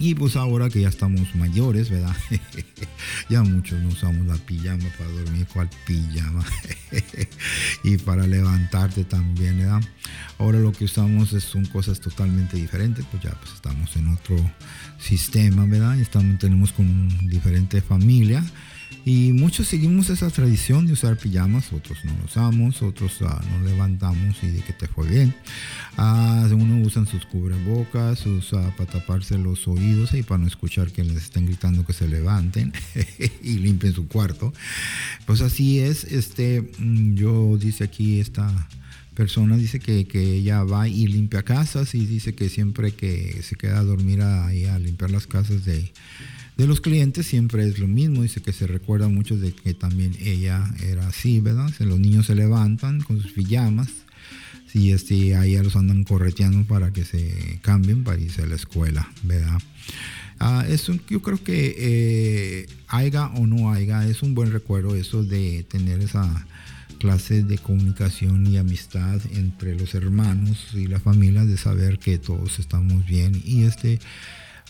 Y pues ahora que ya estamos mayores, ¿verdad? ya muchos no usamos la pijama para dormir, ¿cuál pijama? y para levantarte también, ¿verdad? Ahora lo que usamos son cosas totalmente diferentes, pues ya pues estamos en otro sistema, ¿verdad? Estamos, tenemos con diferente familia. Y muchos seguimos esa tradición de usar pijamas, otros no lo usamos, otros ah, nos levantamos y de que te fue bien. Ah, uno usan sus cubrebocas, sus para taparse los oídos y para no escuchar que les estén gritando que se levanten y limpien su cuarto. Pues así es, este, mm, yo dice aquí esta persona dice que, que ella va y limpia casas y dice que siempre que se queda a dormir ahí a limpiar las casas de, de los clientes siempre es lo mismo. Dice que se recuerda mucho de que también ella era así, ¿verdad? Los niños se levantan con sus pijamas y este, ahí ya los andan correteando para que se cambien para irse a la escuela, ¿verdad? Ah, es un- yo creo que eh, haya o no haya, es un buen recuerdo eso de tener esa clase de comunicación y amistad entre los hermanos y la familia, de saber que todos estamos bien y este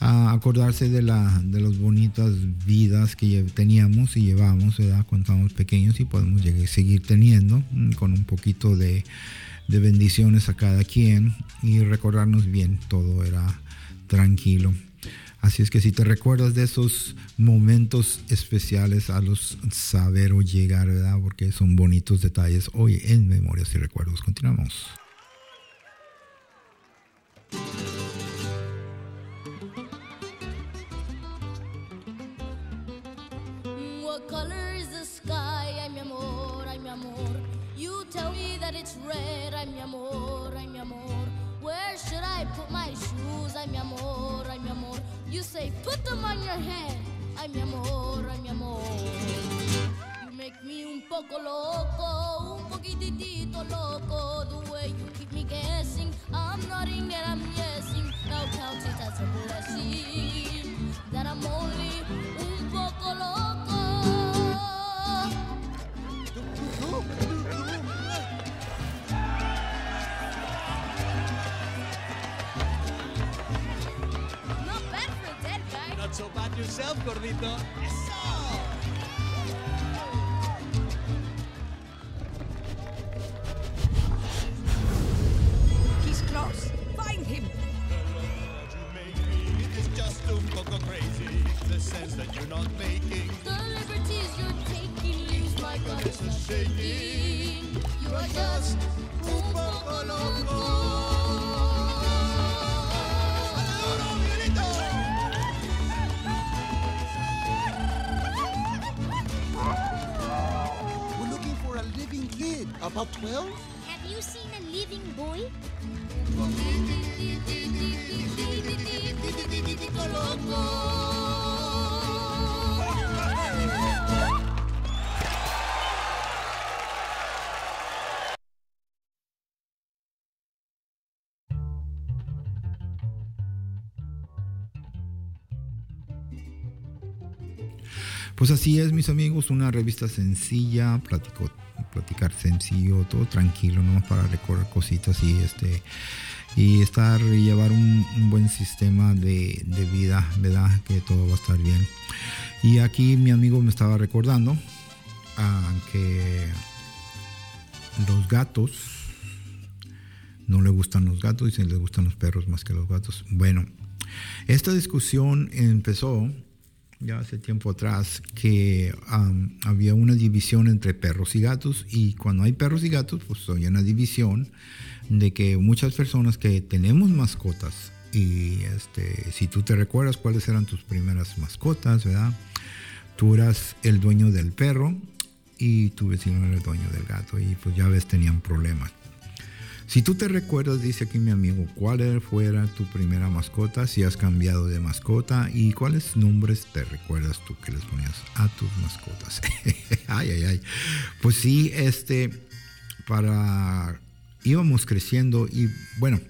a acordarse de la de las bonitas vidas que teníamos y llevamos ¿verdad? cuando estábamos pequeños y podemos llegar- seguir teniendo mm, con un poquito de, de bendiciones a cada quien y recordarnos bien todo era tranquilo. Así es que si te recuerdas de esos momentos especiales a los saber o llegar verdad porque son bonitos detalles. Hoy en memorias y recuerdos continuamos say, put them on your hand. Ay, mi amor, ay, mi amor. You make me un poco loco, un poquitito loco. The way you keep me guessing. I'm nodding and I'm guessing. Now count it as a blessing. Yourself, gordito. He's close. Find him. It is just crazy, the sense that you're not making. The liberties you're taking leaves my shaking. You are just un poco loco. About 12? Have you seen a living boy? Pues así es, mis amigos, una revista sencilla, platico, platicar sencillo, todo tranquilo, ¿no? Para recordar cositas y este y estar llevar un, un buen sistema de, de vida, ¿verdad? Que todo va a estar bien. Y aquí mi amigo me estaba recordando ah, que los gatos no le gustan los gatos y se les gustan los perros más que los gatos. Bueno, Esta discusión empezó ya hace tiempo atrás que am, había una división entre perros y gatos y cuando hay perros y gatos pues hay una división de que muchas personas que tenemos mascotas y este si tú te recuerdas cuáles eran tus primeras mascotas, ¿verdad? Tú eras el dueño del perro y tu vecino era el dueño del gato y pues ya ves tenían problemas. Si tú te recuerdas, dice aquí mi amigo, cuál era- fuera tu primera mascota, si has cambiado de mascota y cuáles nombres te recuerdas tú que les ponías a tus mascotas. ay, ay, ay. Pues sí, este, para, íbamos creciendo y bueno,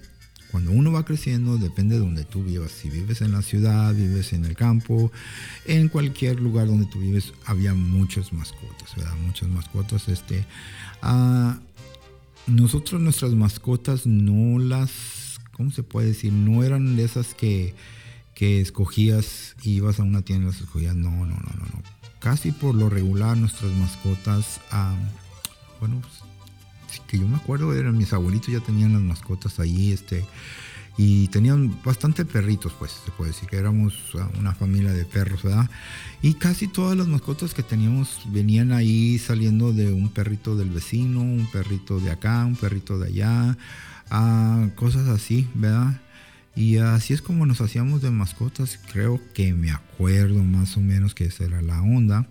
cuando uno va creciendo depende de donde tú vivas. Si vives en la ciudad, vives en el campo, en cualquier lugar donde tú vives, había muchas mascotas, ¿verdad? Muchas mascotas, este... ah, nosotros nuestras mascotas no las, ¿cómo se puede decir? No eran de esas que, que escogías ibas a una tienda y las escogías. No, no, no, no, no. Casi por lo regular nuestras mascotas, ah, bueno, pues, que yo me acuerdo, eran mis abuelitos ya tenían las mascotas ahí, este, y tenían bastante perritos, pues, se puede decir que éramos una familia de perros, ¿verdad? Y casi todas las mascotas que teníamos venían ahí saliendo de un perrito del vecino, un perrito de acá, un perrito de allá, ah, cosas así, ¿verdad? Y así es como nos hacíamos de mascotas, creo que me acuerdo más o menos que esa era la onda.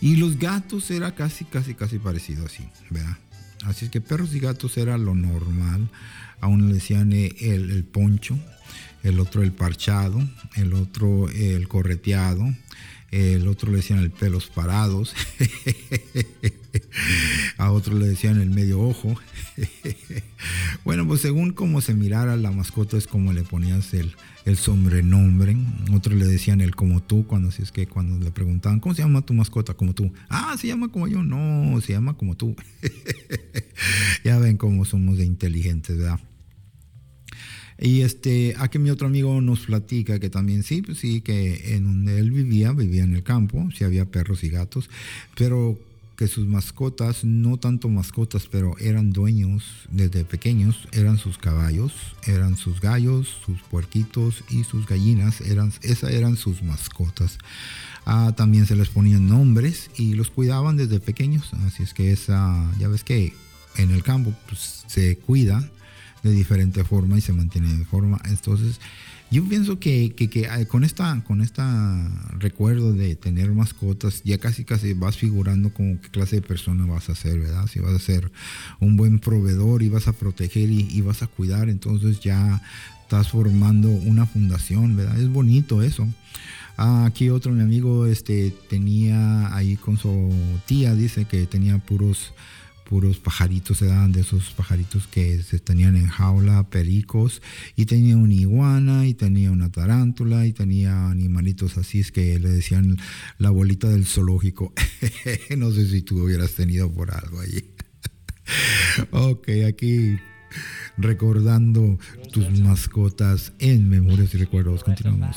Y los gatos era casi, casi, casi parecido así, ¿verdad? Así es que perros y gatos era lo normal. A uno le decían eh, el, poncho, el otro el parchado, el otro el correteado, el otro le decían el pelos parados, a otro le decían el medio ojo. bueno, pues según como se mirara la mascota es como le ponías el, el sobrenombre. Otros le decían el como tú, cuando así es que cuando le preguntaban, ¿cómo se llama tu mascota? Como tú. Ah, se llama como yo. No, se llama como tú. ya ven cómo somos de inteligentes, ¿verdad? Y este, aquí mi otro amigo nos platica que también sí, pues sí, que en donde él vivía, vivía en el campo, sí había perros y gatos, pero que sus mascotas, no tanto mascotas, pero eran dueños desde pequeños, eran sus caballos, eran sus gallos, sus puerquitos y sus gallinas, eran, esas eran sus mascotas. Ah, también se les ponían nombres y los cuidaban desde pequeños, así es que esa, ya ves que en el campo pues, se cuida de diferente forma y se mantiene de forma. Entonces, yo pienso que, que, con esta con esta recuerdo de tener mascotas, ya casi casi vas figurando como qué clase de persona vas a ser, ¿verdad? Si vas a ser un buen proveedor y vas a proteger y, y vas a cuidar, entonces ya estás formando una fundación, ¿verdad? Es bonito eso. Ah, aquí otro mi amigo este tenía ahí con su tía dice que tenía puros puros pajaritos, se daban de esos pajaritos que se tenían en jaula, pericos, y tenía una iguana, y tenía una tarántula, y tenía animalitos así, es que le decían la bolita del zoológico. no sé si tú hubieras tenido por algo allí. ok, aquí recordando tus mascotas en Memorias y Recuerdos. Continuamos.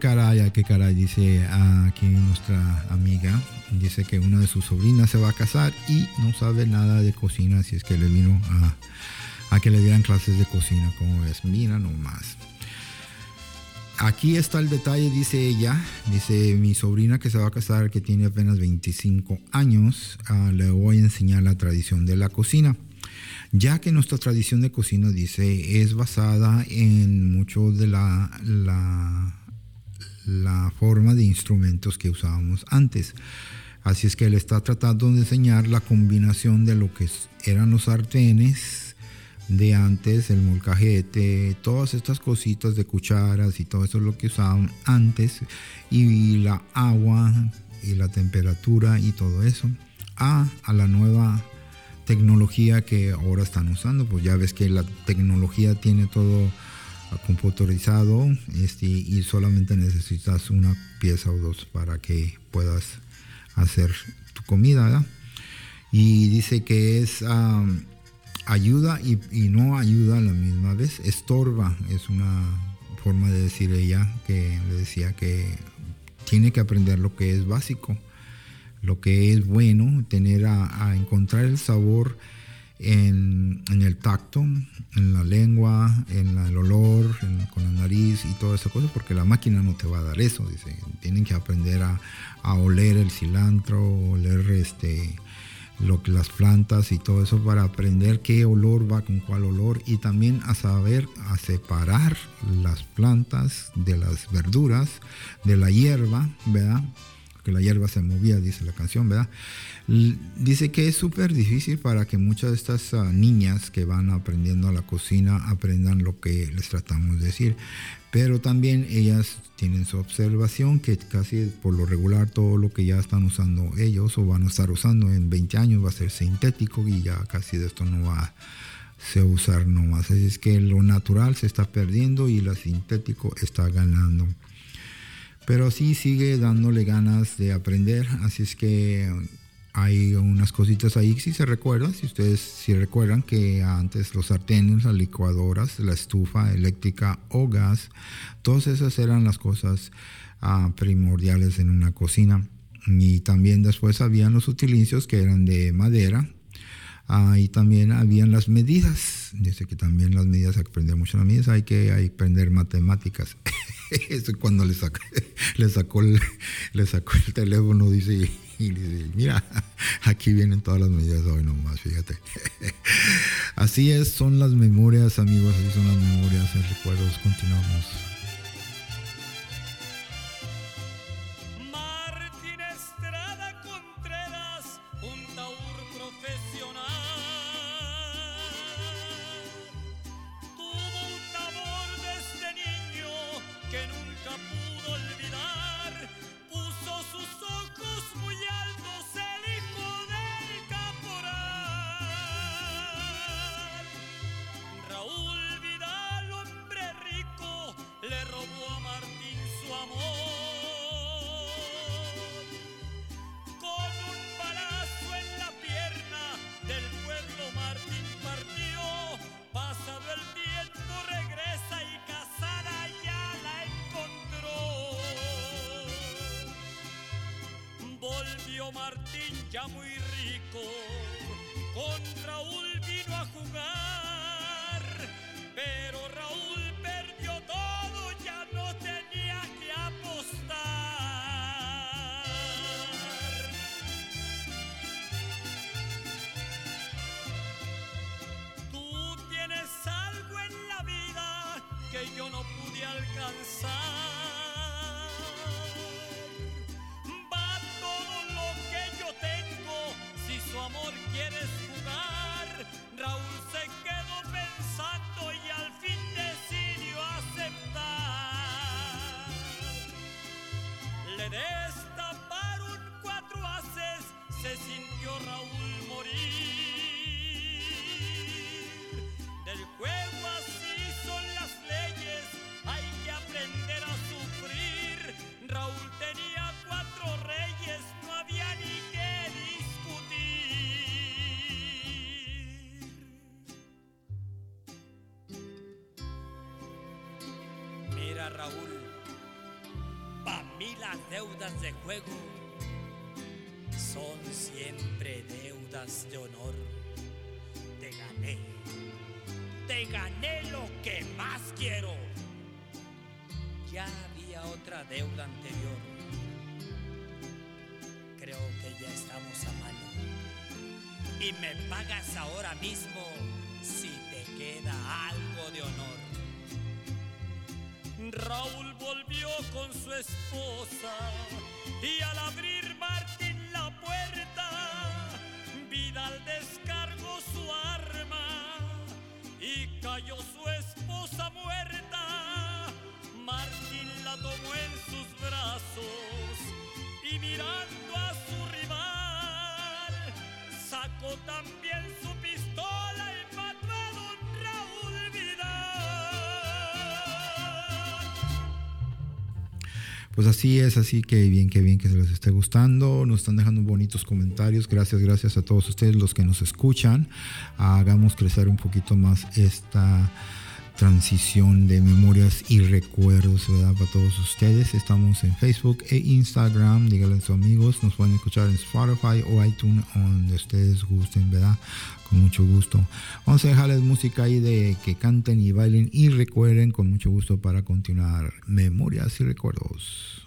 Caray, ah, qué caray, dice aquí nuestra amiga. Dice que una de sus sobrinas se va a casar y no sabe nada de cocina, así es que le vino a, que le dieran clases de cocina, como ves, mira nomás. Aquí está el detalle, dice ella, dice mi sobrina que se va a casar, que tiene apenas 25 años, ah, le voy a enseñar la tradición de la cocina ya que nuestra tradición de cocina dice es basada en mucho de la, la forma de instrumentos que usábamos antes. Así es que él está tratando de enseñar la combinación de lo que eran los sartenes de antes, el molcajete, todas estas cositas de cucharas y todo eso es lo que usaban antes, y la agua y la temperatura y todo eso, a, a la nueva tecnología que ahora están usando. Pues ya ves que la tecnología tiene todo computarizado este, y solamente necesitas una pieza o dos para que puedas hacer tu comida. Y dice que es um, ayuda y, y, no ayuda a la misma vez. Estorba es una forma de decir ella que le decía que tiene que aprender lo que es básico lo que es bueno, tener a, a encontrar el sabor en, el tacto, en la lengua, en la, el olor, con la nariz y todas esas cosas, porque la máquina no te va a dar eso. Dice, tienen que aprender a, a oler el cilantro, oler este, lo, las plantas y todo eso para aprender qué olor va con cuál olor y también a saber a separar las plantas de las verduras, de la hierba, ¿verdad? Que la hierba se movía, dice la canción, ¿verdad? Dice que es súper difícil para que muchas de estas uh, niñas que van aprendiendo a la cocina aprendan lo que les tratamos de decir. Pero también ellas tienen su observación que casi por lo regular todo lo que ya están usando ellos o van a estar usando en 20 años va a ser sintético y ya casi de esto no va a se usar nomás. Así es que lo natural se está perdiendo y lo sintético está ganando pero sí sigue dándole ganas de aprender, así es que hay unas cositas ahí si se recuerdan, si ustedes si recuerdan que antes los sartenes, las licuadoras, la estufa eléctrica o gas, todas esas eran las cosas uh, primordiales en una cocina. Y también después habían los utensilios que eran de madera, Uh, y también habían las medidas. Dice que también las medidas, hay aprender mucho las medidas, hay que aprender matemáticas. Cuando le sacó, le sacó el, le sacó el teléfono, dice, y dice, mira, aquí vienen todas las medidas hoy nomás, fíjate. Así es, son las memorias, amigos, así son las memorias, en recuerdos, continuamos. Raúl, pa' mí las deudas de juego son siempre deudas de honor. Te gané, te gané lo que más quiero. Ya había otra deuda anterior. Creo que ya estamos a mano. Y me pagas ahora mismo si te queda algo de honor. Raúl volvió con su esposa y al abrir Pues así es, así que bien, que bien que se les esté gustando. Nos están dejando bonitos comentarios. Gracias, gracias a todos ustedes los que nos escuchan. Hagamos crecer un poquito más esta transición de memorias y recuerdos, ¿verdad? Para todos ustedes. Estamos en Facebook e Instagram. Díganle a sus amigos. Nos pueden escuchar en Spotify o iTunes, donde ustedes gusten, ¿verdad? Con mucho gusto. Vamos a dejarles música ahí de que canten y bailen y recuerden con mucho gusto para continuar. Memorias y recuerdos.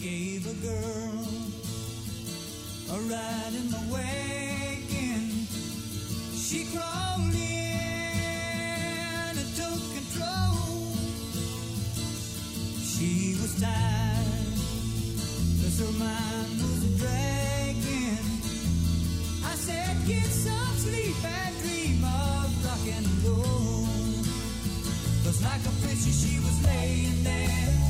gave a girl a ride in the wagon. She crawled in and took control. She was tired, cause her mind was dragging. I said, get some sleep and dream of rock and roll. Cause like a picture, she was laying there.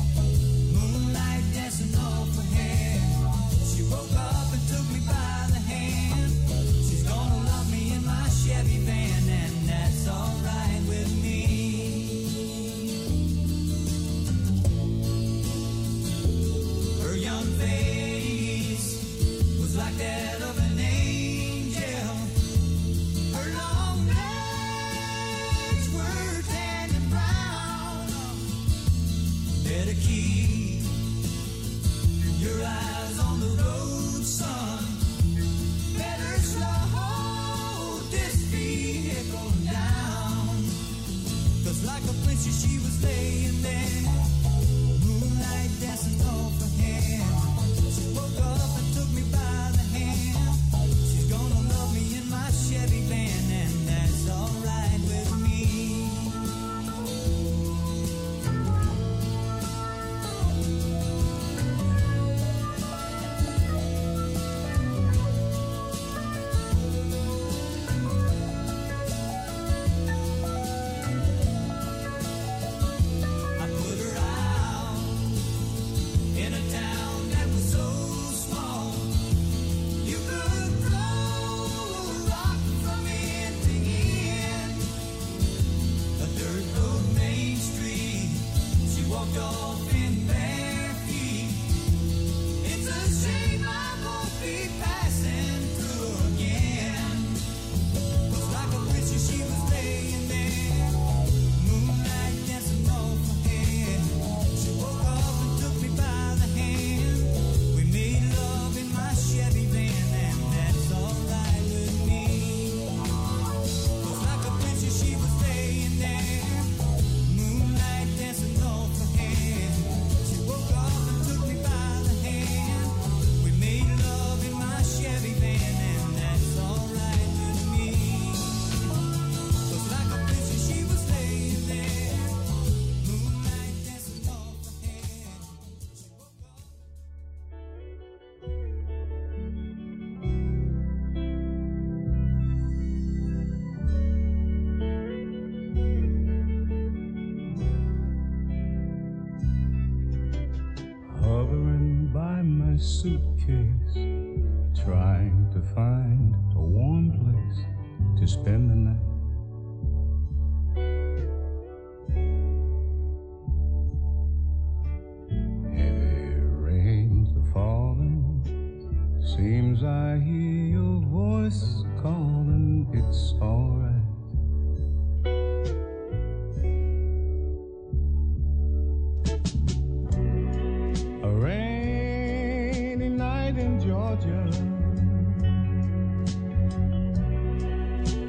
Georgia.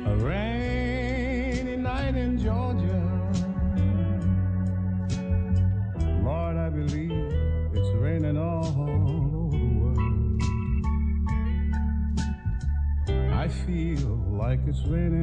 A rainy night in Georgia. Lord, I believe it's raining all over the world. I feel like it's raining.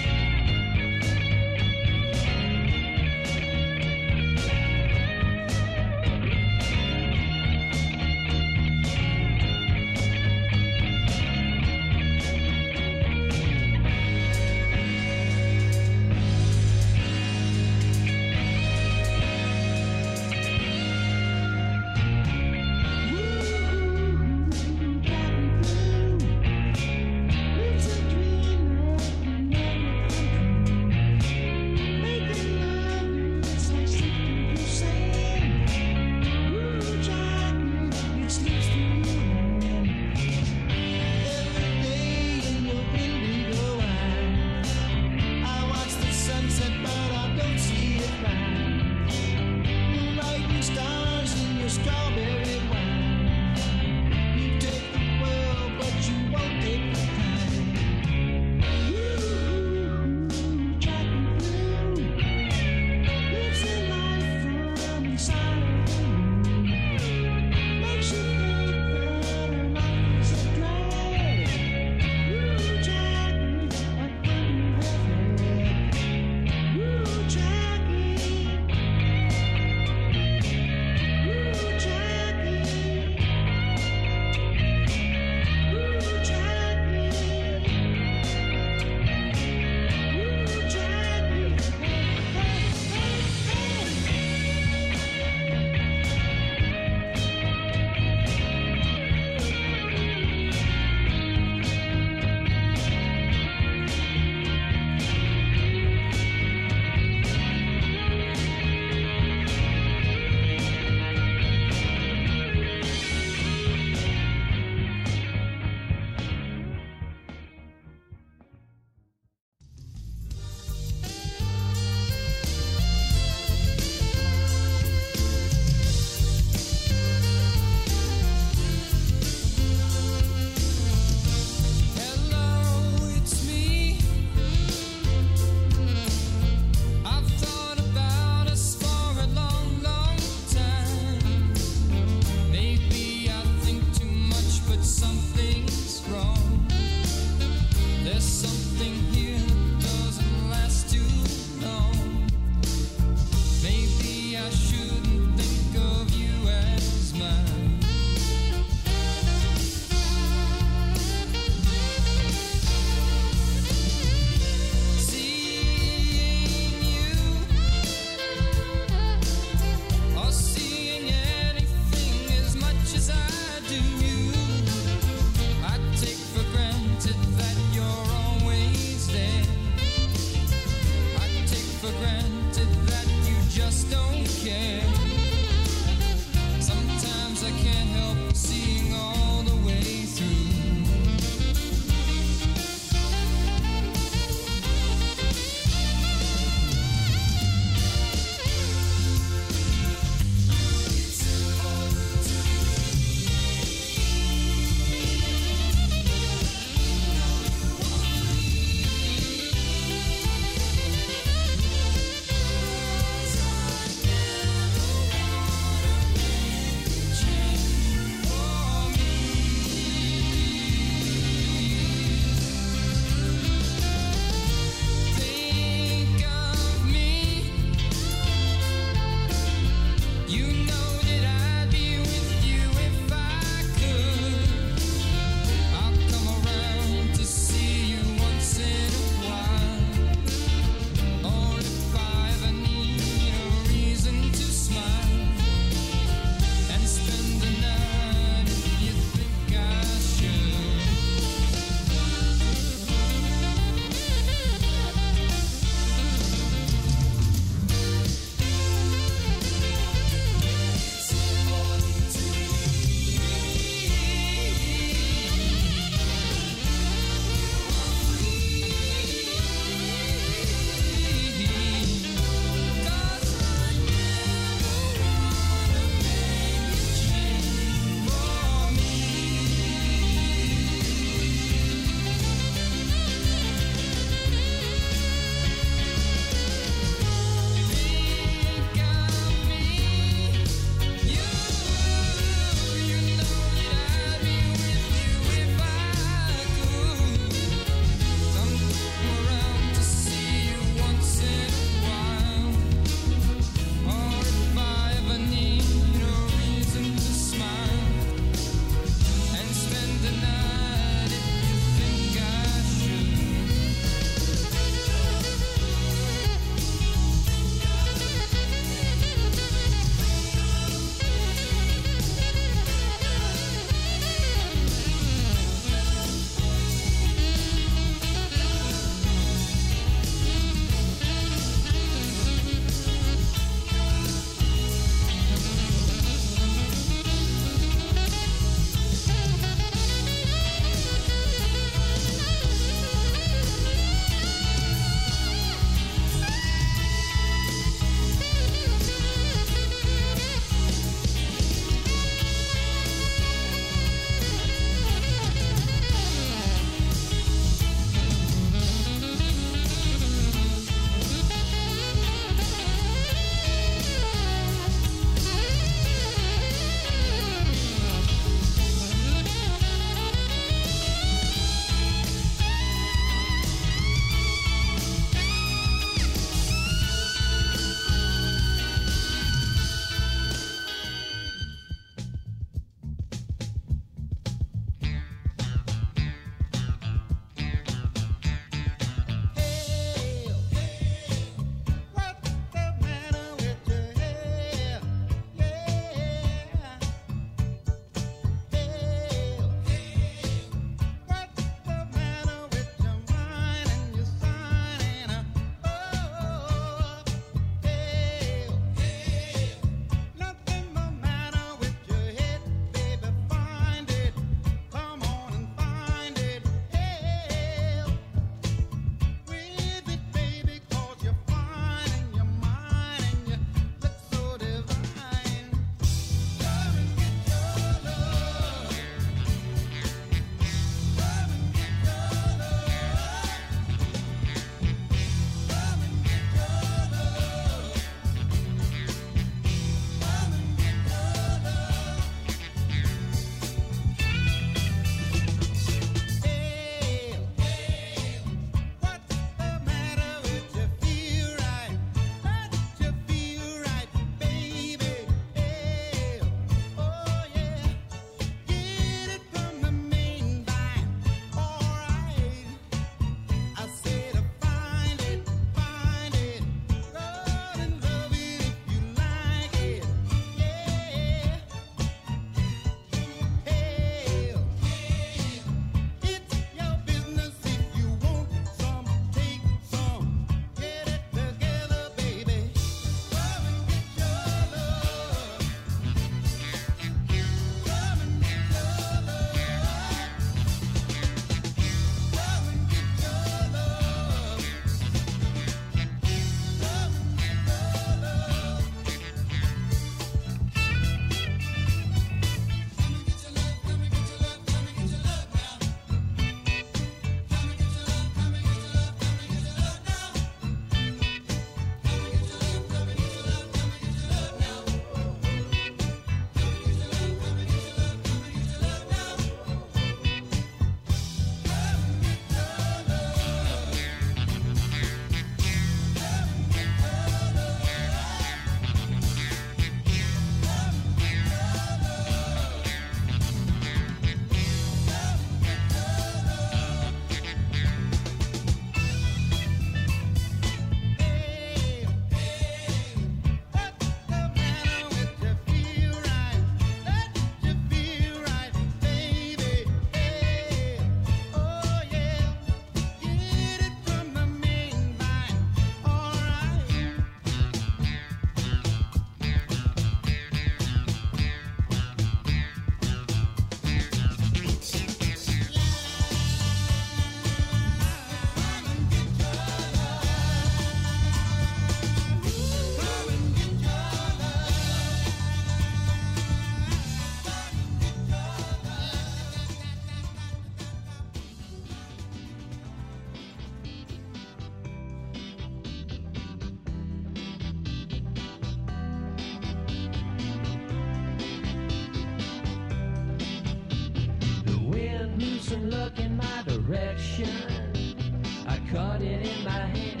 I caught it in my hands